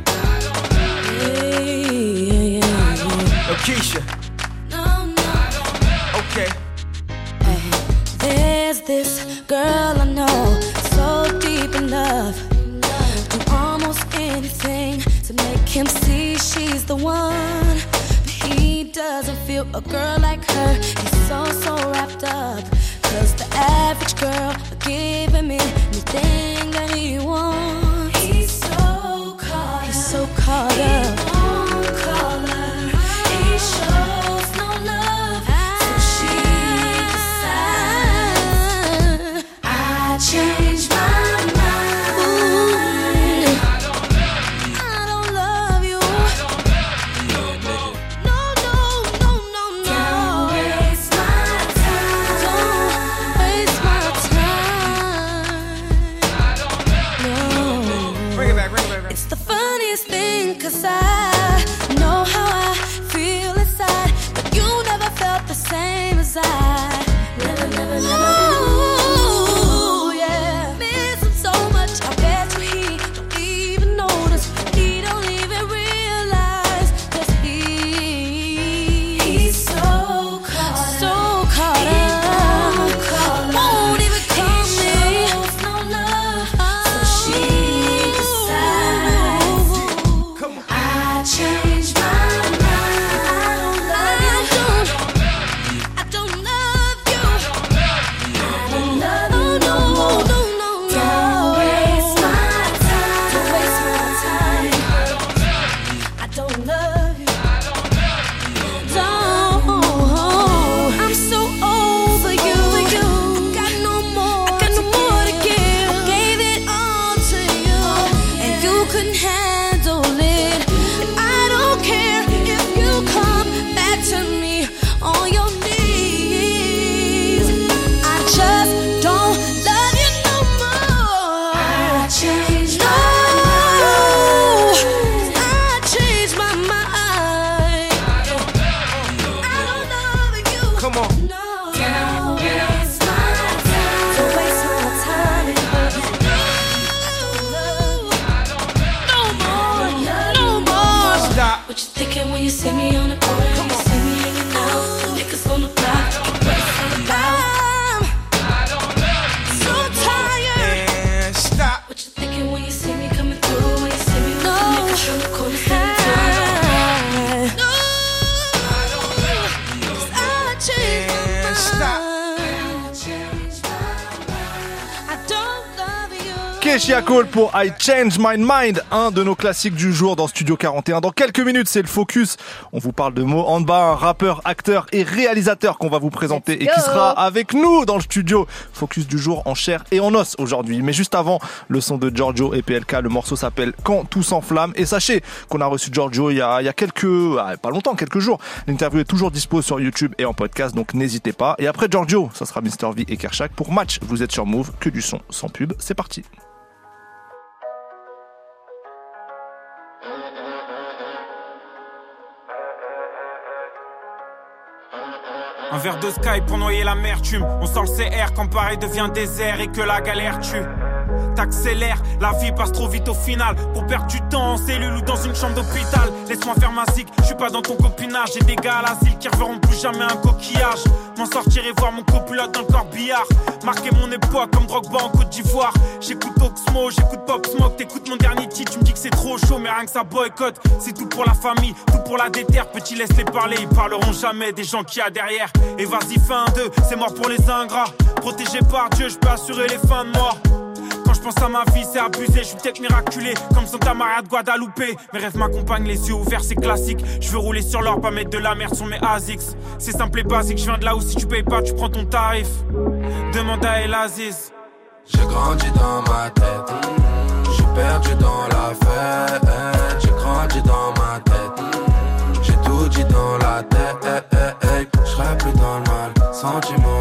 Yeah, yeah, yeah. Yo, Keisha. No, no. Okay. There's this girl I know, so deep in love. Do almost anything to make him see she's the one. But he doesn't feel a girl like her. He's so, so wrapped up. Cause the average girl give him anything that he wants harder. You. Keisha Cole pour I Change My Mind, un de nos classiques du jour dans Studio 41. Dans quelques minutes, c'est le focus. On vous parle de Mo Hanba, un rappeur, acteur et réalisateur qu'on va vous présenter et qui sera avec nous dans le studio. Focus du jour en chair et en os aujourd'hui. Mais juste avant, le son de Giorgio et PLK. Le morceau s'appelle Quand tout s'enflamme. Et sachez qu'on a reçu Giorgio il y a, il y a quelques, ah, pas longtemps, quelques jours. L'interview est toujours dispo sur YouTube et en podcast, donc n'hésitez pas. Et après Giorgio, ça sera Mr. V et Kershak pour match. Vous êtes sur Move, que du son sans pub. C'est parti. Un verre de sky pour noyer l'amertume. On sent le CR quand Paris devient désert et que la galère tue. T'accélères. La vie passe trop vite au final. Pour perdre du temps en cellule ou dans une chambre d'hôpital. Laisse-moi faire ma zig, je suis pas dans ton copinage. J'ai des gars à l'asile qui reverront plus jamais un coquillage. M'en sortir et voir mon copilote dans le corbillard. Marquer mon époque comme Drogba en Côte d'Ivoire. J'écoute Oxmo, j'écoute Pop Smoke. T'écoutes mon dernier titre, tu me dis que c'est trop chaud, mais rien que ça boycotte. C'est tout pour la famille, tout pour la déterre. Petit, laisse-les parler, ils parleront jamais des gens qu'il y a derrière. Et vas-y, fin 2, c'est mort pour les ingrats. Protégé par Dieu, je peux assurer les fins de mois. Je pense à ma vie, c'est abusé. Je suis peut-être miraculé, comme Santa Maria de Guadalupe. Mes rêves m'accompagnent, les yeux ouverts, c'est classique. Je veux rouler sur l'or, pas mettre de la merde sur mes ASICS. C'est simple et basique, je viens de là où si tu payes pas, tu prends ton tarif. Demande à El Aziz. J'ai grandi dans ma tête, j'ai perdu dans la fête. J'ai grandi dans ma tête, j'ai tout dit dans la tête. Je plus dans le mal sentimental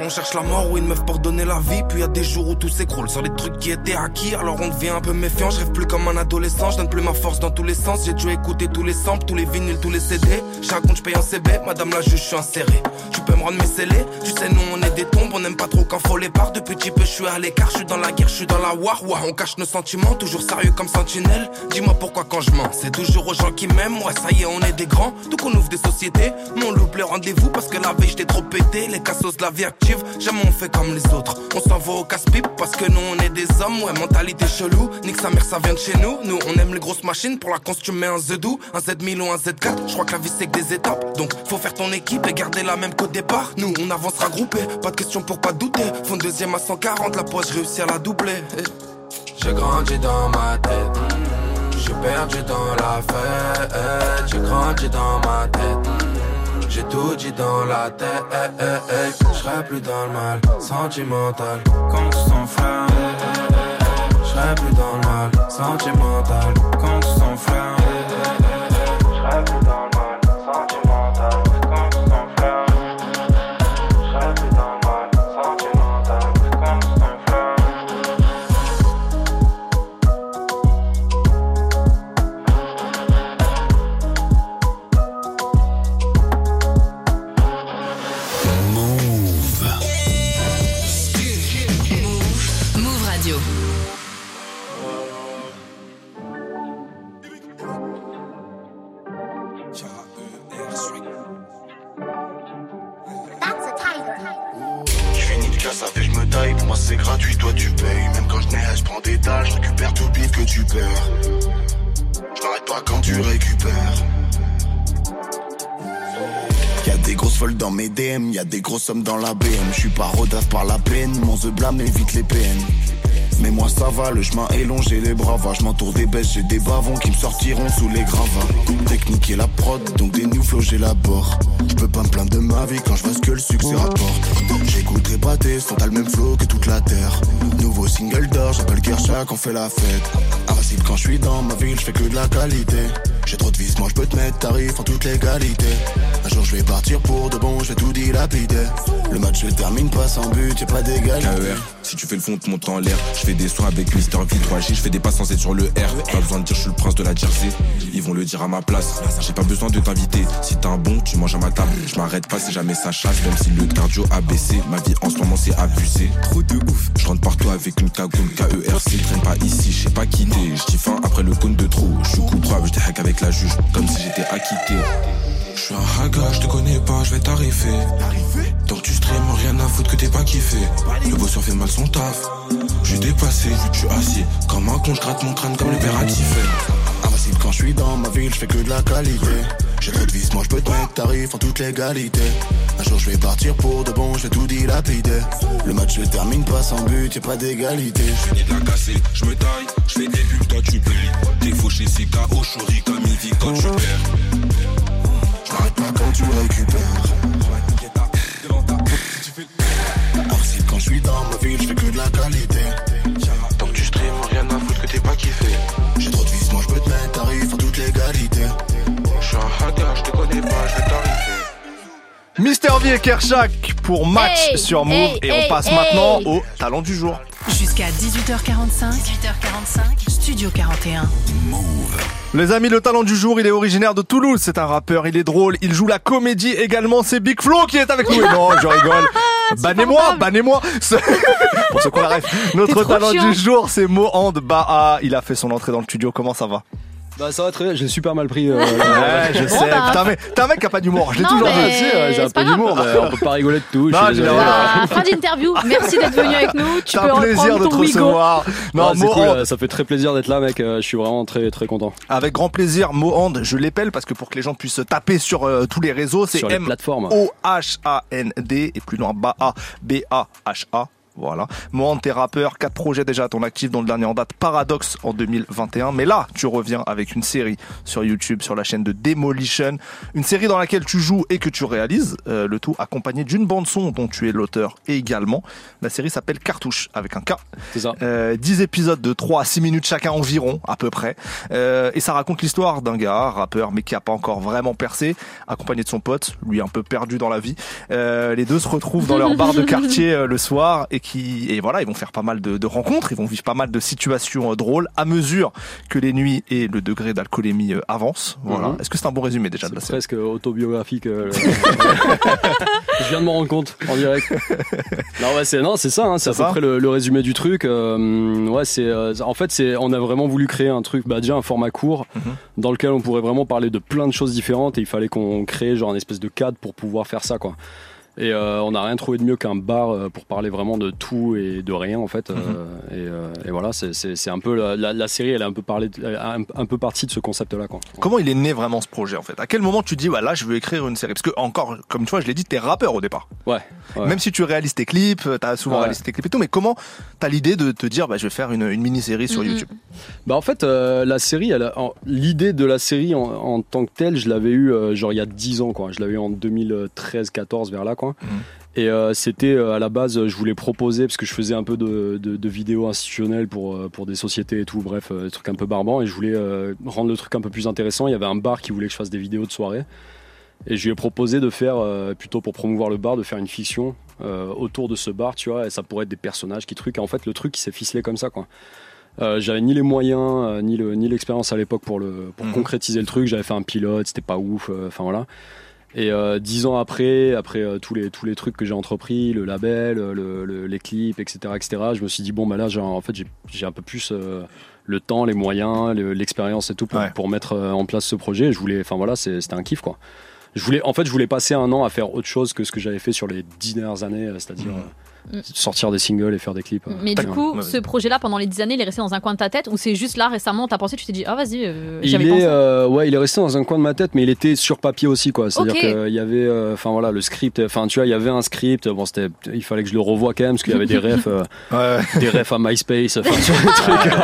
On cherche la mort ou une meuf pour donner la vie. Puis y a des jours où tout s'écroule sur les trucs qui étaient acquis. Alors on devient un peu méfiant, je rêve plus comme un adolescent. Je donne plus ma force dans tous les sens. J'ai dû écouter tous les samples, tous les vinyles, tous les CD un compte, je paye un CB, madame la juge, je suis inséré. Tu peux me rendre mes scellés. Tu sais nous on est des tombes, on aime pas trop quand faut les barres. Depuis petit peu je suis à l'écart, je suis dans la guerre, je suis dans la war. Ouah, On cache nos sentiments, toujours sérieux comme sentinelle. Dis-moi pourquoi quand je mens, c'est toujours aux gens qui m'aiment. Ouais ça y est on est des grands, donc on ouvre des sociétés. Mon loupe le rendez-vous. Parce que la veille j'étais trop pété. Les cassos la vie active, jamais on fait comme les autres. On s'en va au casse-pipe parce que nous on est des hommes. Ouais mentalité chelou, nique sa mère ça vient de chez nous. Nous on aime les grosses machines, pour la cons tu mets un Z2 Un Z1000 ou un Z4, je crois que la vie c'est que des étapes. Donc faut faire ton équipe et garder la même qu'au départ. Nous on avancera groupé, pas de question pour pas douter. Fond deuxième à 140, la poche réussi à la doubler. J'ai grandi dans ma tête, j'ai perdu dans la fête. J'ai grandi dans ma tête. J'ai tout dit dans la tête, je serai plus dans le mal. Sentimental. Quand tu s'enflammes. Je serai plus dans le mal. Sentimental. Quand tu s'enflammes. Dans mes DM, y'a des grosses sommes dans la BM. Je suis pas rodaf par la peine, mon the blâme évite les peines. Mais moi ça va, le chemin est long, j'ai les bras va. Je m'entoure des baisses, j'ai des bavons qui me sortiront sous les gravats. Technique et la prod, donc des new flows j'élabore. Je peux pas me plaindre de ma vie quand je vois ce que le succès rapporte. J'écouterai pas tes sons, t'as le même flow que toute la terre. Nouveau single d'or, j'appelle Kershak, on fait la fête. Invincible quand je suis dans ma ville, je fais que de la qualité. J'ai trop de vis, moi je peux te mettre tarif en toute légalité. Un jour je vais partir pour de bon, je vais tout dilapider. Le match se termine pas sans but, y'a pas d'égalité. KER, si tu fais le fond, te montre en l'air. Je fais des soins avec Mister V, 3G, je fais des passes sans être sur le R. Pas besoin de dire je suis le prince de la Jersey. Ils vont le dire à ma place. J'ai pas besoin de t'inviter. Si t'as un bon, tu manges à ma table. Je m'arrête pas si jamais ça chasse, même si le cardio a baissé. Ma vie en ce moment c'est abusé. Trop de ouf. Je rentre partout avec une cagoule KERC. Traîne pas ici, je sais pas quitter. Je dis fin après le compte de trop. Je suis coupable, je hack avec la juge. Comme si j'étais acquitté. Je suis un haga, je te connais pas, je vais t'arriver. Donc tu stream, rien à foutre que t'es pas kiffé. Le bosseur fait mal son taf. Je suis dépassé, que je suis assis. Comme un con, je mon crâne comme l'impératif. Quand je suis dans ma ville, je fais que de la qualité. J'ai trop de vis, moi je peux te mettre tarif en toute légalité. Un jour je vais partir pour de bon, je vais tout dilapider. Le match se termine pas sans but, y'a pas d'égalité. Je finis de la casser, je me taille, je fais des pubs, toi tu payes. T'es fauché, c'est KO, chori comme Ivy quand tu perds. Je m'arrête pas quand tu récupères. Invincible quand je suis dans ma ville, je fais que de la qualité. Donc tu stream, rien à foutre que t'es pas kiffé. Mister V et Kershak pour match Hey, sur Move hey, et on passe hey. maintenant au talent du jour. Jusqu'à 18h45. 18h45. Studio 41. Les amis, le talent du jour, il est originaire de Toulouse. C'est un rappeur, il est drôle, il joue la comédie également. C'est Big Flo qui est avec nous. Et non, je rigole. Bannez-moi, bannez-moi. Ce- Pour ceux qu'on la ref. Notre talent chiant. du jour, c'est Mohand Baha. Il a fait son entrée dans le studio. Comment ça va? Bah ça va très bien, j'ai super mal pris. euh, Ouais, je Bon, sais. bah. Putain, mais t'es un mec qui a pas d'humour. Je l'ai Non, toujours mais dit. Euh, j'ai un c'est pas peu d'humour, on peut pas rigoler de tout. je Non, suis j'ai désolé. la- Ah, fin d'interview. Merci d'être venu avec nous. Tu C'est peux un plaisir reprendre de ton te recevoir. Non, c'est cool, Mohand, euh, ça fait très plaisir d'être là, mec. euh, Je suis vraiment très très content. Avec grand plaisir, Mohand, je l'épelle parce que pour que les gens puissent taper sur euh, tous les réseaux, c'est Sur les M plateformes. O H A N D et plus loin Baha B A H A. Voilà. Mohand, t'es rappeur, quatre projets déjà à ton actif, dont le dernier en date Paradox en 2021. Mais là, tu reviens avec une série sur YouTube, sur la chaîne de Demolition. Une série dans laquelle tu joues et que tu réalises, euh, le tout accompagné d'une bande-son dont tu es l'auteur également. La série s'appelle Cartouche, avec un K. C'est ça. Euh, 10 épisodes de 3 à 6 minutes chacun environ, à peu près. Euh, et ça raconte l'histoire d'un gars, rappeur, mais qui a pas encore vraiment percé, accompagné de son pote, lui un peu perdu dans la vie. Euh, les deux se retrouvent dans leur bar de quartier euh, le soir et qui et voilà, ils vont faire pas mal de, de rencontres, ils vont vivre pas mal de situations euh, drôles à mesure que les nuits et le degré d'alcoolémie euh, avancent. Voilà. Mhm. Est-ce que c'est un bon résumé déjà de la série? presque autobiographique. euh, je viens de m'en rendre compte en direct. Non ouais c'est non c'est ça. hein, c'est à peu près le, le résumé du truc. euh, ouais c'est euh, en fait c'est on a vraiment voulu créer un truc bah déjà un format court Mhm. dans lequel on pourrait vraiment parler de plein de choses différentes et il fallait qu'on crée genre un espèce de cadre pour pouvoir faire ça quoi. Et euh, on n'a rien trouvé de mieux qu'un bar euh, pour parler vraiment de tout et de rien en fait. euh, et, euh, et voilà, c'est- un peu la, la- la série, elle est un peu parlé, a un, un peu partie de ce concept-là quoi. Comment il est né vraiment ce projet en fait? À quel moment tu dis voilà, je veux écrire une série? Parce que encore, comme tu vois, je l'ai dit, t'es rappeur au départ. Ouais. ouais. Même si tu réalises tes clips, t'as souvent Ouais. réalisé tes clips et tout, mais comment t'as l'idée de te dire bah je vais faire une, une mini-série sur Mhm. YouTube? Bah en fait, euh, la série, a- l'idée de la série en, en tant que telle, je l'avais eu euh, genre il y a 10 ans quoi. Je l'avais eu en 2013-14 vers là quoi. Et euh, c'était euh, à la base, je voulais proposer parce que je faisais un peu de, de- de vidéos institutionnelles pour euh, pour des sociétés et tout, bref, des trucs un peu barbants. Et je voulais rendre le truc un peu plus intéressant. Il y avait un bar qui voulait que je fasse des vidéos de soirée. Et je lui ai proposé de faire, plutôt pour promouvoir le bar, de faire une fiction autour de ce bar, tu vois, et ça pourrait être des personnages qui truquent. Et en fait, le truc, il s'est ficelé comme ça, quoi. Euh, j'avais ni les moyens, euh, ni le- ni l'expérience à l'époque pour, le, pour Mhm. concrétiser le truc. J'avais fait un pilote, c'était pas ouf, euh, enfin voilà. Et euh, dix ans après, après euh, tous, les, tous les trucs que j'ai entrepris, le label, euh, le, le- les clips, etc., etc., je me suis dit, bon, bah là, j'ai- en fait, j'ai- j'ai un peu plus euh, le temps, les moyens, le- l'expérience et tout pour, pour mettre en place ce projet. Je voulais, enfin voilà, c'est- c'était un kiff, quoi. Je voulais, en fait, je voulais passer un an à faire autre chose que ce que j'avais fait sur les dix dernières années, euh, c'est-à-dire euh, Mm. sortir des singles et faire des clips. euh, Mais du coup, ce projet-là, pendant les 10 années, il est resté dans un coin de ta tête ou c'est juste là récemment, t'as pensé, tu t'es dit, ah vas-y, euh, Il j'avais est, pensé. euh, ouais, il est resté dans un coin de ma tête, mais il était sur papier aussi, quoi. C'est-à-dire Ok. qu'il y avait, euh, enfin voilà, le script. Enfin, tu vois, il y avait un script. Bon, c'était, il fallait que je le revoie quand même, parce qu'il y avait des refs, euh, des refs à MySpace, enfin, sur les trucs, euh,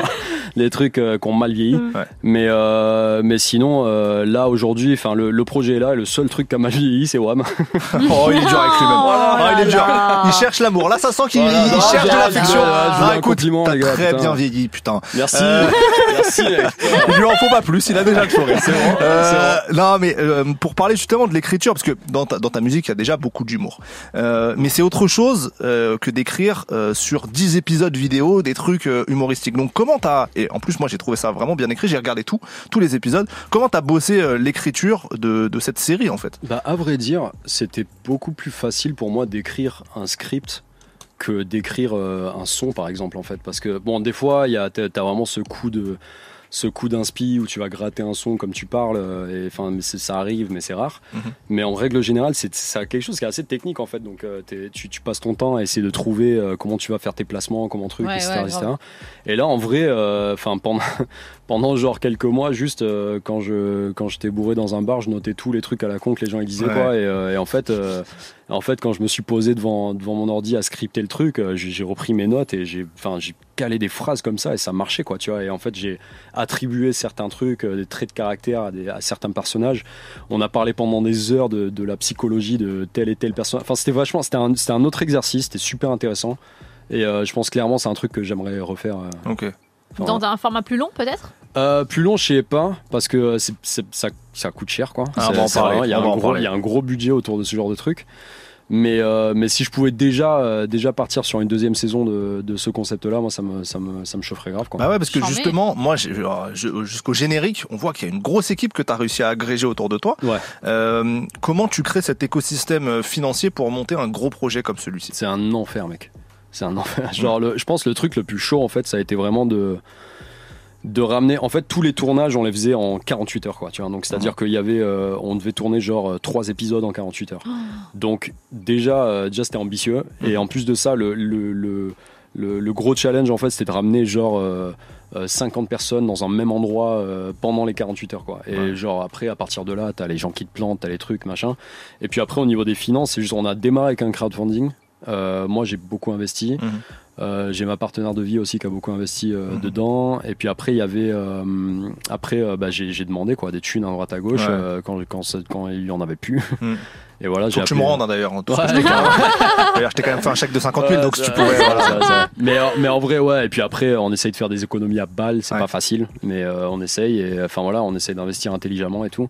les trucs euh, qui ont mal vieilli. Mais, euh, mais sinon, euh, là aujourd'hui, enfin, le, le projet est là, et le seul truc qui a mal vieilli, c'est Wam. Oh, il est dur avec lui-même. Ah, il est dur. Il cherche l'amour. Là, ça sent qu'il Voilà, il non, cherche de je- la je- fiction. je- je vous Ah, écoute, les gars, très putain. bien vieilli, putain. Merci. Euh, Merci. il lui en faut pas plus, il a déjà le sourire. C'est vrai, Euh, non, mais euh, pour parler justement de l'écriture, parce que dans ta, dans ta musique, il y a déjà beaucoup d'humour. Euh, mais c'est autre chose euh, que d'écrire euh, sur 10 épisodes vidéo des trucs euh, humoristiques. Donc comment t'as... En plus, moi, j'ai trouvé ça vraiment bien écrit, j'ai regardé tout, tous les épisodes. Comment t'as bossé euh, l'écriture de, de cette série, en fait? Bah, à vrai dire, c'était beaucoup plus facile pour moi d'écrire un script que d'écrire euh, un son, par exemple, en fait. Parce que, bon, des fois, t'as vraiment ce coup de ce coup d'inspi où tu vas gratter un son comme tu parles euh, et enfin ça arrive mais c'est rare. Mais en règle générale c'est quelque chose qui est assez technique en fait. Donc euh, tu, tu passes ton temps à essayer de trouver euh, comment tu vas faire tes placements comment truc Ouais, etc, ouais, etc. et là en vrai euh, enfin pendant pendant genre quelques mois juste euh, quand je quand j'étais bourré dans un bar je notais tous les trucs à la con que les gens ils disaient Ouais. quoi et, euh, et en fait euh, en fait quand je me suis posé devant devant mon ordi à scripter le truc j'ai repris mes notes et j'ai enfin j'ai calé des phrases comme ça et ça marchait quoi tu vois. Et en fait j'ai attribué certains trucs des traits de caractère à, des- à certains personnages. On a parlé pendant des heures de, de la psychologie de tel et tel personnage enfin c'était vachement c'était un, c'était un autre exercice c'était super intéressant. Et je pense clairement c'est un truc que j'aimerais refaire ok Dans un format plus long, peut-être? Euh, plus long, je sais pas, parce que ça, ça coûte cher, quoi. Ah, Il y, a un gros- parler. il y a un gros budget autour de ce genre de truc. Mais, euh, mais si je pouvais déjà, euh, déjà partir sur une deuxième saison de, de ce concept-là, moi, ça me, ça, me, ça me chaufferait grave. Quoi. Bah ouais, parce que justement, moi, jusqu'au générique, on voit qu'il y a une grosse équipe que tu as réussi à agréger autour de toi. Ouais. Euh, comment tu crées cet écosystème financier pour monter un gros projet comme celui-ci? C'est un enfer, mec. C'est un enfer. Genre, le, je pense le truc le plus chaud, en fait, ça a été vraiment de de ramener en fait tous les tournages on les faisait en 48 heures quoi tu vois. Donc c'est à dire qu'il y avait euh, on devait tourner genre euh, trois épisodes en 48 heures. Donc déjà euh, déjà c'était ambitieux. Et en plus de ça le le, le, le- gros challenge en fait c'était de ramener genre euh, euh, 50 personnes dans un même endroit euh, pendant les 48 heures quoi. Et Ouais. genre après à partir de là t'as les gens qui te plantent t'as les trucs machin. Et puis après au niveau des finances c'est juste on a démarré avec un crowdfunding Euh, moi j'ai beaucoup investi euh, j'ai ma partenaire de vie aussi qui a beaucoup investi euh, dedans. Et puis après, il y avait. euh, après, bah, j'ai demandé quoi, des thunes à droite à gauche Ouais. quand, quand, quand il y en avait plus. Mm. Et voilà, Faut que tu me rendes hein, d'ailleurs. Ouais. je t'ai quand même- fait un chèque de 50 000, donc si tu pouvais. voilà. Mais, en- mais en vrai, ouais. Et puis après, on essaye de faire des économies à balles. C'est pas facile, mais on essaye. Et enfin voilà, on essaye d'investir intelligemment et tout.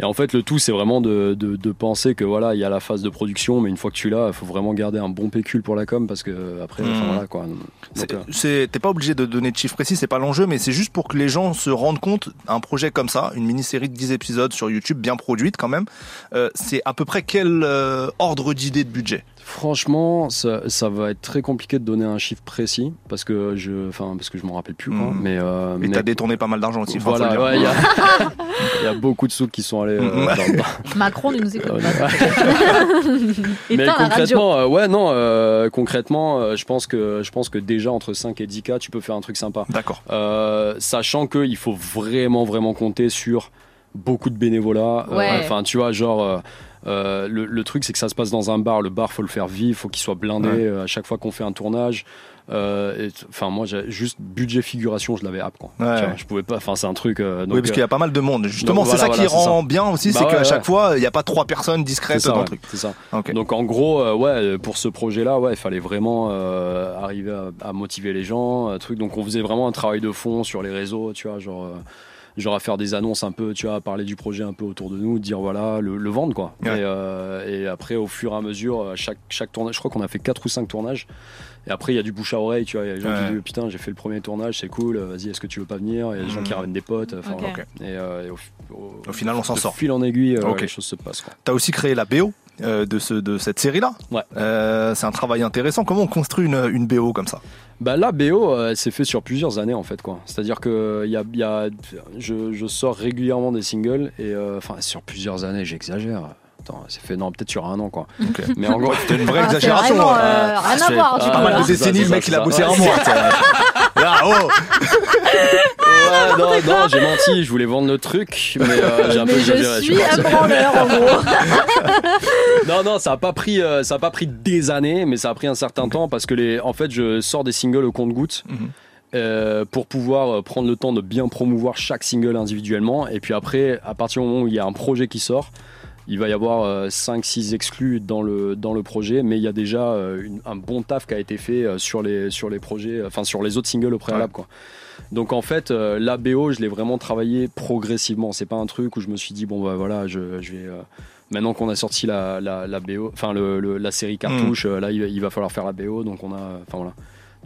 Et en fait, le tout, c'est vraiment de, de, de penser que voilà, il y a la phase de production, mais une fois que tu l'as, il faut vraiment garder un bon pécule pour la com parce que après, enfin, Mhm. voilà quoi. Euh, T'es pas obligé de donner de chiffres précis, c'est pas l'enjeu, mais c'est juste pour que les gens se rendent compte, un projet comme ça, une mini-série de 10 épisodes sur YouTube, bien produite quand même, euh, c'est à peu près quel euh, ordre d'idée de budget? Franchement, ça, ça va être très compliqué de donner un chiffre précis parce que je, enfin parce que je m'en rappelle plus. Quoi. Mhm. Mais, euh, mais- t'as détourné pas mal d'argent aussi, faut Voilà, le dire. ouais, il y, a- il y a beaucoup de sous qui sont allés. euh, dans- Macron ne nous écoute Ouais. pas. mais concrètement, euh, ouais, non, euh, concrètement, euh, je pense que je pense que déjà entre 5 et 10 k, tu peux faire un truc sympa. D'accord. Euh, sachant que il faut vraiment vraiment compter sur beaucoup de bénévolat. Euh, Ouais. Enfin, tu vois, genre. Euh, le, le truc, c'est que ça se passe dans un bar. Le bar, faut le faire vivre, faut qu'il soit blindé Ouais. euh, à chaque fois qu'on fait un tournage. Euh, Enfin, moi, juste budget figuration, je l'avais app. Quoi. Ouais. Je pouvais pas. Enfin, c'est un truc. oui, parce qu'il y a pas mal de monde. Justement, c'est voilà, ça qui voilà, rend ça. bien aussi, Bah c'est qu'à chaque fois, il n'y a pas trois personnes discrètes ça, dans le truc. C'est ça. Donc en gros, ouais, pour ce projet-là, ouais, il fallait vraiment arriver à, à motiver les gens, truc. Donc on faisait vraiment un travail de fond sur les réseaux, tu vois, genre. Genre à faire des annonces un peu, tu vois, à parler du projet un peu autour de nous, dire voilà, le, le vendre quoi. Ouais. Et, euh, et après, au fur et à mesure, euh, chaque, chaque tournage, je crois qu'on a fait 4 ou 5 tournages. Et après, il y a du bouche à oreille, tu vois. Il y a les gens Ouais. qui disent putain, j'ai fait le premier tournage, c'est cool, vas-y, est-ce que tu veux pas venir? Il y a des gens qui Mhm. ramènent des potes. enfin, Ok. voilà. Et, euh, et au, au- Au final, on s'en sort. fil en aiguille, euh, Ok. les choses se passent. Quoi. T'as aussi créé la BO euh, de, ce, de cette série-là? Ouais. Euh, c'est un travail intéressant. Comment on construit une, une BO comme ça? Bah là, BO, euh, elle s'est fait sur plusieurs années en fait quoi. C'est-à-dire que il y a, il y a- je, je sors régulièrement des singles et euh, enfin sur plusieurs années, j'exagère. Attends, c'est fait non peut-être sur un an quoi. Mais en gros, C'était une vraie Ah, exagération. vraiment, hein. euh, rien à voir, Pas mal là. de décennies, le mec, ça, il a bossé un mois. Là, oh Ouais, non, non, j'ai menti, je voulais vendre le truc, mais euh, j'ai un peu Mais exagéré. je suis un branleur en gros. Non, non, ça a pas pris, euh, ça a pas pris des années, mais ça a pris un certain temps parce que les, en fait, je sors des singles au compte-gouttes. Mhm. euh, pour pouvoir euh, prendre le temps de bien promouvoir chaque single individuellement et puis après à partir du moment où il y a un projet qui sort il va y avoir 5-6 exclus dans le, dans le projet, mais il y a déjà euh, une- un bon taf qui a été fait euh, sur les, sur les projets, enfin sur les autres singles au préalable. Quoi. Donc en fait, euh, la BO, je l'ai vraiment travaillé progressivement. C'est pas un truc où je me suis dit, bon bah voilà, je, je vais. euh, maintenant qu'on a sorti la, la, la BO, enfin le, le- la série cartouche, euh, là il, va- il va falloir faire la BO, donc on a. Enfin voilà.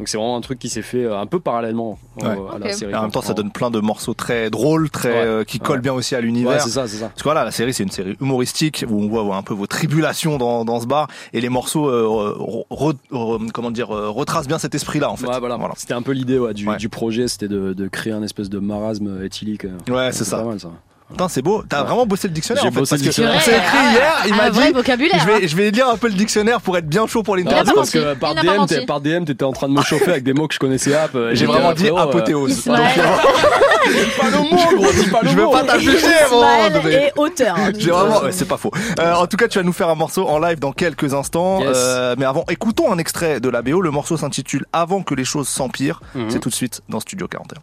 Donc c'est vraiment un truc qui s'est fait euh, un peu parallèlement euh, Ouais. à la série. Et en même temps, ça donne plein de morceaux très drôles, très Ouais. euh, qui collent Ouais. bien aussi à l'univers. Ouais, c'est ça, c'est ça. Parce que voilà, la série, c'est une série humoristique où on voit un peu vos tribulations dans, dans ce bar et les morceaux, euh, re- re- comment dire, euh, retracent bien cet esprit-là en fait. Ouais, voilà. C'était un peu l'idée ouais, du, Ouais. du projet, c'était de, de créer un espèce de marasme éthylique. Ouais, c'est ça. pas mal ça. Putain, c'est beau. T'as vraiment bossé le dictionnaire J'ai en fait. bossé parce le que dictionnaire. on s'est écrit hier, il un m'a vrai dit. vocabulaire, Je vais, hein. je vais lire un peu le dictionnaire pour être bien chaud pour l'interview. Parce que par DM, menti. t'es- par DM, t'étais en train de me chauffer avec des mots que je connaissais app. euh, J'ai vraiment euh, dit frérot, euh, apothéose. Ismaël. pas le mot, gros, dis pas le Je veux pas t'afficher, bon, est auteur. J'ai vraiment, c'est pas faux. Euh, en tout cas, tu vas nous faire un morceau en live dans quelques instants. Euh, mais avant, écoutons un extrait de la BO. Le morceau s'intitule Avant que les choses s'empirent. Mhm. C'est tout de suite dans Studio 41.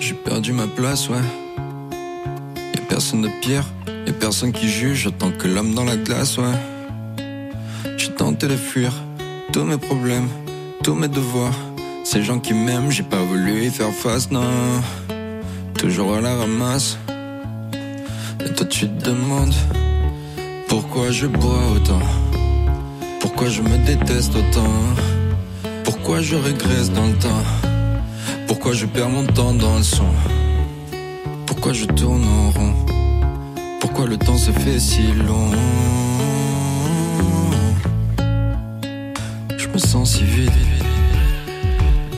J'ai perdu ma place, ouais. Personne de pire, y'a personne qui juge, j'attends que l'homme dans la glace, ouais. J'ai tenté de fuir tous mes problèmes, tous mes devoirs. Ces gens qui m'aiment, j'ai pas voulu y faire face, non. Toujours à la ramasse. Et toi tu te demandes Pourquoi je bois autant Pourquoi je me déteste autant Pourquoi je régresse dans le temps Pourquoi je perds mon temps dans le son Pourquoi je tourne en rond Pourquoi le temps se fait si long Je me sens si vide.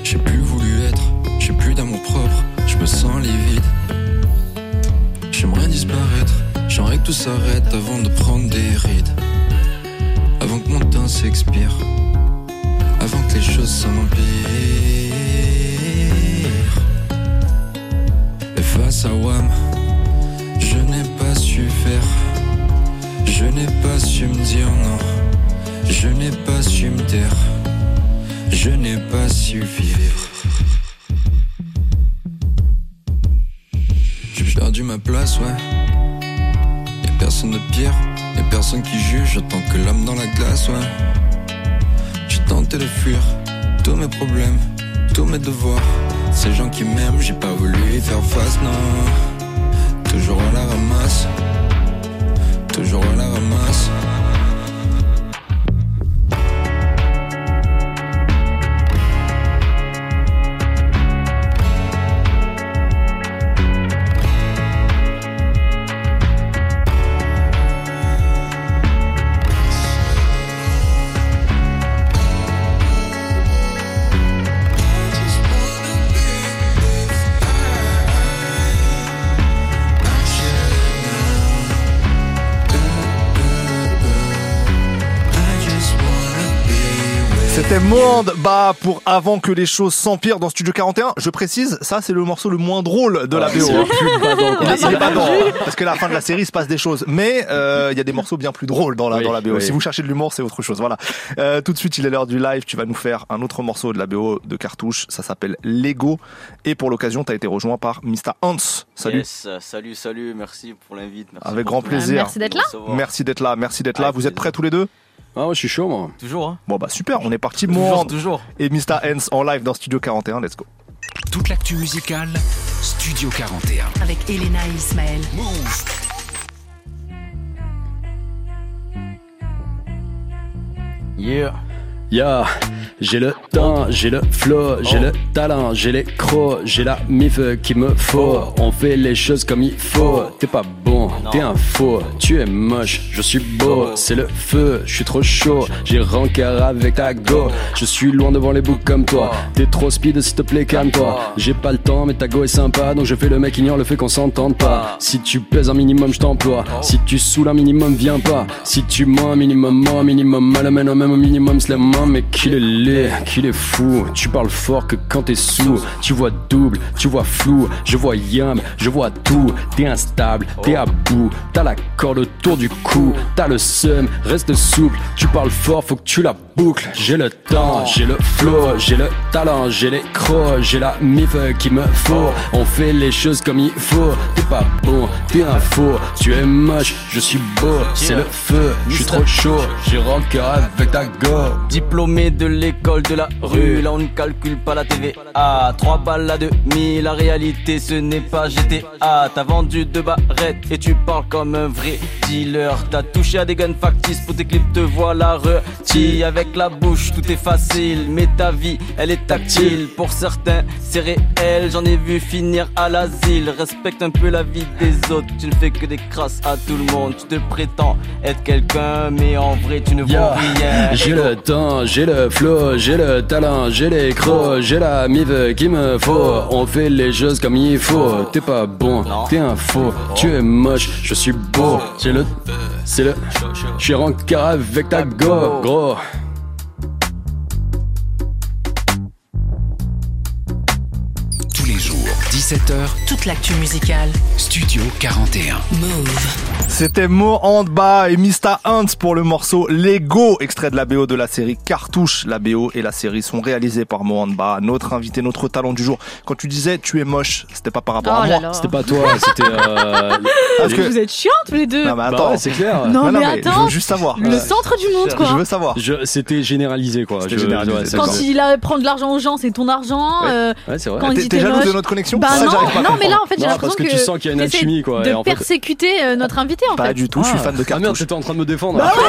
J'ai plus voulu être J'ai plus d'amour propre Je me sens livide. J'aimerais disparaître J'aimerais que tout s'arrête avant de prendre des rides. Avant que mon temps s'expire Avant que les choses s'empirent Je n'ai pas su faire. Je n'ai pas su me dire non. Je n'ai pas su me taire. Je n'ai pas su vivre. J'ai perdu ma place, ouais. Y'a personne de pire, y'a personne qui juge, j'attends que l'homme dans la glace, ouais. J'ai tenté de fuir tous mes problèmes, tous mes devoirs. Ces gens qui m'aiment, j'ai pas voulu faire face, non. Toujours à la ramasse, toujours à la ramasse. C'était Monde Bah pour avant que les choses s'empirent dans Studio 41. Je précise, ça c'est le morceau le moins drôle de la Ah, BO. Il est- badant, la hein, parce que la fin de la série il se passe des choses, mais euh, il y a des morceaux bien plus drôles dans la Oui, dans la BO. oui. Si vous cherchez de l'humour, c'est autre chose. Voilà. Euh, tout de suite, il est l'heure du live. Tu vas nous faire un autre morceau de la BO de Cartouche. Ça s'appelle Lego. Et pour l'occasion, tu as été rejoint par Mr. Hans. Salut. Yes, euh, salut, salut, merci pour l'invite. merci Avec grand plaisir. de recevoir. Merci d'être là. Merci d'être là. Vous êtes prêts tous les deux? Ah, moi je suis chaud, moi. Toujours, hein. Bon bah super, on est parti. Toujours, Mohand toujours. Et Mr. Hans en live dans Studio 41. Let's go. Toute l'actu musicale, Studio 41. Avec Elena et Ismaël. Yeah. Ya, j'ai le temps, j'ai le flow, j'ai le talent, j'ai les crocs, j'ai la mif qu'il me faut. On fait les choses comme il faut. T'es pas bon, t'es un faux, tu es moche, je suis beau, c'est le feu, je suis trop chaud. J'ai rancœur avec ta go, je suis loin devant les boucs comme toi. T'es trop speed, s'il te plaît, calme-toi. J'ai pas le temps, mais ta go est sympa, donc je fais le mec ignore le fait qu'on s'entende pas. Si tu pèses un minimum, je t'emploie. Si tu saoules un minimum, viens pas. Si tu mens un minimum, mens un minimum, mal amène même au minimum, mais qu'il est laid, qu'il est fou? Tu parles fort que quand t'es sous. Tu vois double, tu vois flou. Je vois yam, je vois tout. T'es instable, t'es à bout. T'as la corde autour du cou. T'as le seum, reste souple. Tu parles fort, faut que tu la boucles. J'ai le temps, j'ai le flow, j'ai le talent, j'ai les crocs, j'ai la mif qu'il me faut. On fait les choses comme il faut. T'es pas bon, t'es un faux. Tu es moche, je suis beau. C'est le feu, je suis trop chaud. J'ai rancœur avec ta go. Diplômé de l'école de la rue, là on ne calcule pas la TVA. 3 balles la demi, la réalité ce n'est pas GTA. T'as vendu deux barrettes et tu parles comme un vrai dealer. T'as touché à des guns factices pour tes clips, te voilà reti. Avec la bouche, tout est facile, mais ta vie elle est tactile. Pour certains, c'est réel, j'en ai vu finir à l'asile. Respecte un peu la vie des autres, tu ne fais que des crasses à tout le monde. Tu te prétends être quelqu'un, mais en vrai tu ne Yeah. rien. J'ai le temps, j'ai le flow, j'ai le talent, j'ai les crocs, j'ai la mive qu'il me faut. On fait les choses comme il faut. T'es pas bon, t'es un faux, tu es moche, je suis beau. J'ai le, c'est le, je suis rancœur avec ta go, gros. Tous les jours, 17h, Toute l'actu musicale. Studio 41. Move. C'était Mo Handba et Mr. Hans pour le morceau Lego, extrait de la BO de la série Cartouche. La BO et la série sont réalisées par Mo Handba, notre invité, notre talent du jour. Quand tu disais tu es moche, c'était pas par rapport Oh à moi. C'était pas toi, c'était. Euh, Parce que- Vous êtes chiants tous les deux. Non mais Bah attends, ouais, c'est clair. Non, mais Je attends. veux juste savoir. Le centre du monde, quoi. Je veux savoir. Je- C'était généralisé quoi. Je- généralisé, ouais, c'est Quand il a prendre de l'argent aux gens, c'est ton argent. Ouais. euh, Ouais, c'est vrai. Quand il dit t'es je- notre connexion Bah Ça, non, pas mais là en fait j'ai l'impression que tu sens qu'il y a une alchimie, quoi, De et en fait- persécuter euh, notre invité en Pas fait. du tout, je suis fan de Ah merde, cartouche. t'étais en train de me défendre. Bah ouais.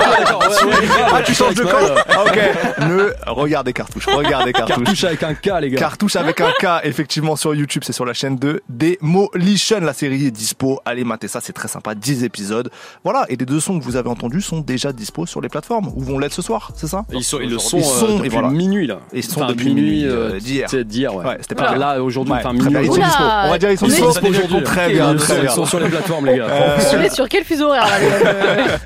Ah, d'accord, ouais, ouais, Ah, tu changes de camp Ouais, Ah, Ok. Ne regardez cartouche. Regardez cartouche. Cartouche avec un K, les gars. Cartouche avec un K, effectivement, sur YouTube, c'est sur la chaîne de Demolition. La série est dispo. Allez, matez ça, c'est très sympa. 10 épisodes. Voilà. Et les deux sons que vous avez entendus sont déjà dispo sur les plateformes. Où vont l'être ce soir, c'est ça? Ils, sont, ils le sont, Ils sont, euh, et depuis minuit là. Ils sont depuis minuit euh, d'hier. c'est d'hier, ouais. C'était pas là aujourd'hui, Ouais, enfin très bien. minuit. Ils sont dispo. On va dire ils sont dispo. Très bien, Ils sont sur les plateformes, les gars. On est sur quel fuseau horaire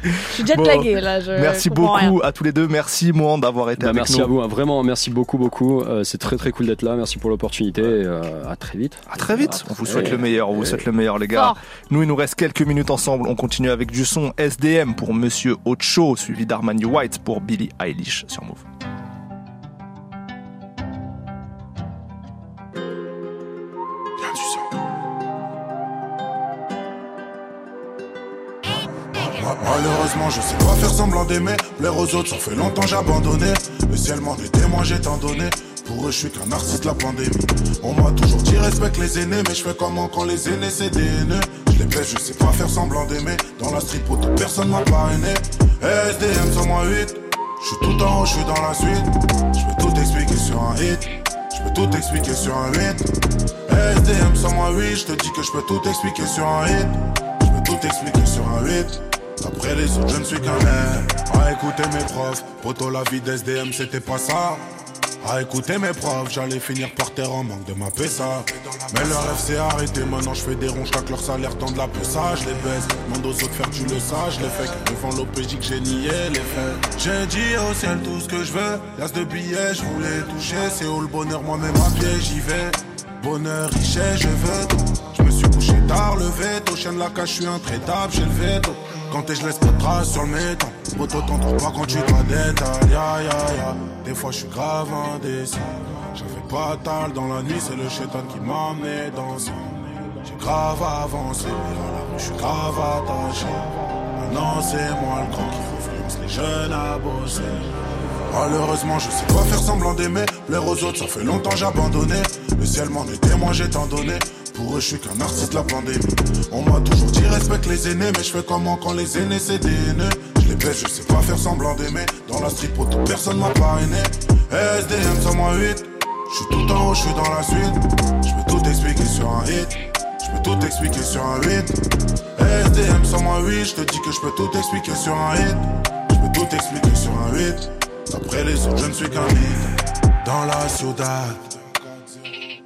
Je suis jet lagué là. Merci beaucoup à tous les deux. Merci, Mohan, d'avoir été Bah, avec merci nous. à vous, hein. vraiment, merci beaucoup, beaucoup. Euh, c'est très très cool d'être là. Merci pour l'opportunité. euh, à très vite. À très vite. On vous souhaite le meilleur. On vous souhaite le meilleur, les gars. Nous, il nous reste quelques minutes ensemble. On continue avec du son SDM pour Monsieur Ocho, suivi d'Armani White pour Billie Eilish sur Move. Malheureusement, je sais pas faire semblant d'aimer. Plaire aux autres, ça fait longtemps j'ai abandonné. Le ciel m'en est témoin, j'ai tant donné. Pour eux, je suis qu'un artiste, la pandémie. On m'a toujours dit respecte les aînés, mais je fais comment quand les aînés c'est des haineux. Je les baisse, je sais pas faire semblant d'aimer. Dans la street, pour toute personne m'a parrainé. SDM sur moi 8. Je suis tout en haut, je suis dans la suite. Je peux tout expliquer sur un hit. Je peux tout expliquer sur un 8. SDM sur moi 8. Je te dis que je peux tout expliquer sur un hit. Je peux tout expliquer sur un 8. Après les autres, je ne suis qu'un air. À écouter mes profs, poto la vie d'SDM, c'était pas ça. À écouter mes profs, j'allais finir par terre en manque de ma ça. Mais leur rêve s'est arrêté, maintenant je fais des ronds, chaque leur salaire tend de la ça, je les baisse. Demande aux autres faire tu le je les fais. Devant l'OPJ que j'ai nié les faits. J'ai dit au ciel tout ce que je veux. L'as de billets, je voulais toucher. C'est où le bonheur, moi-même à pied, j'y vais. Bonheur, richesse, je veux tout. Tard, le veto. Chien de la cage, je suis intraitable, j'ai le veto. Quand t'es, je laisse pas de traces sur le métal. Poto, t'en trouves pas quand tu détail. Ya, ya, ya. Des fois, je suis grave indécis. J'avais pas tal dans la nuit, c'est le chétan qui m'a amené dans ça. J'ai grave avancé, mais je suis grave attaché. Maintenant, c'est moi le grand qui influence les jeunes à bosser. Malheureusement, je sais pas faire semblant d'aimer. Plaire aux autres, ça fait longtemps j'ai abandonné. Le ciel m'en est témoin, j'ai tant donné. Pour eux, je suis qu'un artiste de la pandémie. On m'a toujours dit respecte les aînés, mais je fais comment quand les aînés c'est des haineux. Je les baisse, je sais pas faire semblant d'aimer. Dans la pour toute personne m'a parrainé. SDM sur moi 8. Je suis tout en haut, je suis dans la suite. Je peux tout expliquer sur un hit. Je peux tout expliquer sur un 8. SDM sur moi 8. Je te dis que je peux tout expliquer sur un hit. Je peux tout expliquer sur un 8. Après les autres, je ne suis qu'un hit. Dans la ciudad.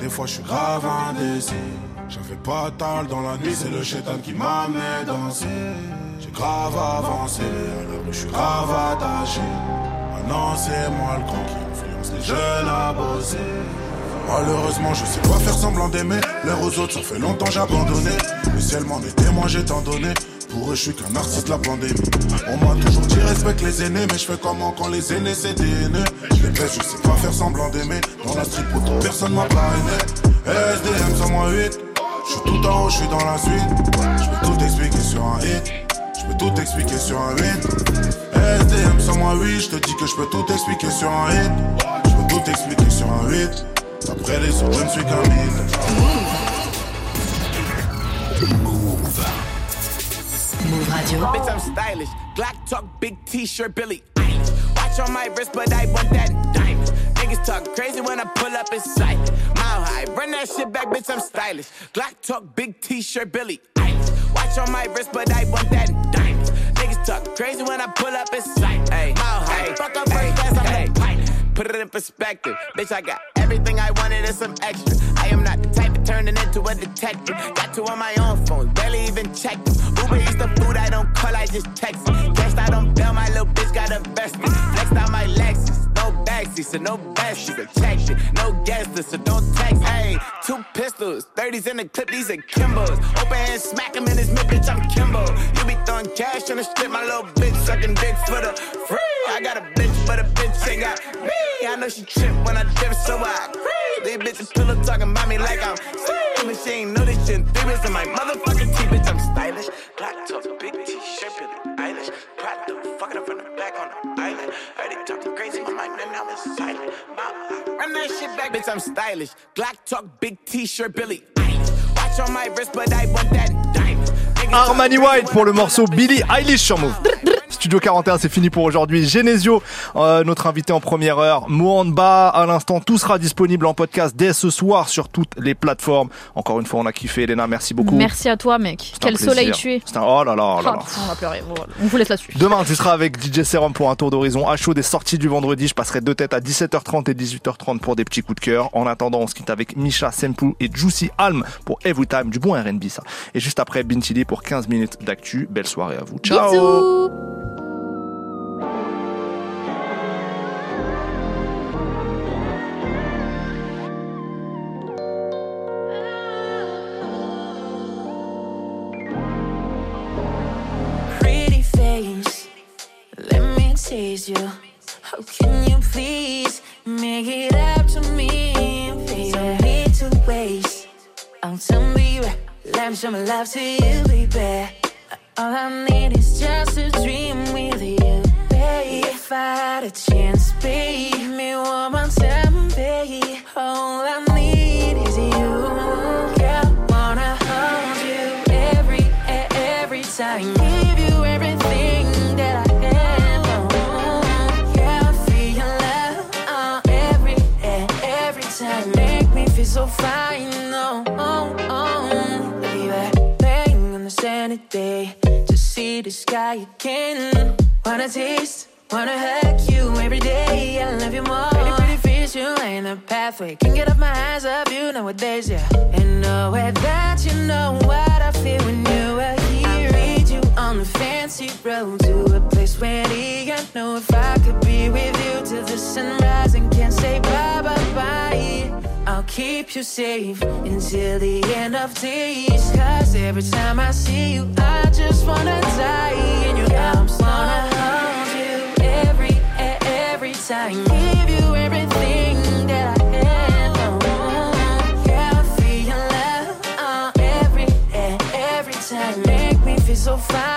Des fois, je suis grave indécis. J'avais pas tal dans la nuit, c'est le chétan qui m'a amené danser. J'ai grave avancé, à la rue, je suis grave attaché. Maintenant, c'est moi le grand qui influence les jeunes à bosser. Malheureusement, je sais pas faire semblant d'aimer. L'air aux autres, ça fait longtemps j'ai abandonné. Le ciel m'en est témoin, j'ai donné. Pour eux, je suis qu'un artiste de la pandémie. On m'a toujours dit respecte les aînés, mais je fais comment quand les aînés c'est des haineux. Je les baisse, je sais pas faire semblant d'aimer. Dans la street, pour personne m'a parrainé. SDM sur moi 8. Je suis tout en haut, je suis dans la suite. Je peux tout expliquer sur un hit. Je peux tout expliquer sur un 8. SDM sur moi 8. Je te dis que je peux tout expliquer sur un hit. Je peux tout expliquer sur un 8. Après les autres, je ne suis qu'un. Move Radio. Bitch, I'm stylish. Glock talk, big t-shirt, Billy Eilish. Watch on my wrist, but I want that diamond. Niggas talk crazy when I pull up in sight. Mile high, run that shit back, bitch, I'm stylish. Glock talk, big t-shirt, Billy Eilish. Watch on my wrist, but I want that diamond. Niggas talk crazy when I pull up in sight. Ay, mile high, fuck up first class, I'm the pilot. Put it in perspective, bitch. I got everything I wanted and some extra. I am not the type of turning into a detective. Got two on my own phone, barely even checked. Uber eats the food I don't call, I just text. Cashed out on bail, my little bitch got invested. Flexed out my Lexus, so no best. She's attraction, no gas, so don't text. Hey, two pistols, 30s in the clip, these are Kimbos. Open hand, smack him in his mid, bitch, I'm Kimbo. You be throwing cash on the strip, my little bitch sucking dicks for the free. I got a bitch, but a bitch ain't got me. I know she trip when I dip, so I agree. These bitches pillow talking about me like I'm. And she ain't know this shit in three minutes in my motherfucking teeth, bitch, I'm stylish. Black top, big t-shirt, Billie Eilish. Prada, fucking up from the back on the island. Heard it talking crazy, my mind and now it's silent. Mama, run that shit back, bitch, I'm stylish. Glock talk, big t-shirt, Billie Eilish. Watch on my wrist, but I want that diamond. Niggas Armani White pour le morceau Billie Eilish sur Move. Studio 41, c'est fini pour aujourd'hui. Genesio, euh, notre invité en première heure. Mohanba, à l'instant, tout sera disponible en podcast dès ce soir sur toutes les plateformes. Encore une fois, on a kiffé. Elena, merci beaucoup. Merci à toi, mec. Quel soleil tu es. Un- Oh là là, oh là là. on va pleurer. On vous laisse là-dessus. Demain, tu seras avec DJ Serum pour un tour d'horizon à chaud des sorties du vendredi. Je passerai deux têtes à 17h30 et 18h30 pour des petits coups de cœur. En attendant, on se quitte avec Misha Sempu et Juicy Alm pour Every Time, du bon R&B ça. Et juste après, Bintili pour 15 minutes d'actu. Belle soirée à vous. Ciao Bisous. Let taste you. How can you please make it up to me, baby? No need to waste. Tell me right. Let me show my love to you, baby. All I need is just a dream with you, baby. If I had a chance, give me one more time, babe. All I so fine. Oh, oh, oh, baby. Laying on the sunny day to see the sky again. Wanna taste, wanna hug you every day. I love you more. Pretty, pretty face, you lay the pathway. Can't get off my eyes of you nowadays, yeah. And nowhere that you know what I feel when you are here. I lead you on the fancy road to a place where the I know if I could be with you till the sunrise and can't say bye bye bye. I'll keep you safe until the end of days. Cause every time I see you, I just wanna die in your arms. Wanna hold you every, every time. Give you everything that I am. Oh, yeah, I feel love uh, every, every time. Make me feel so fine.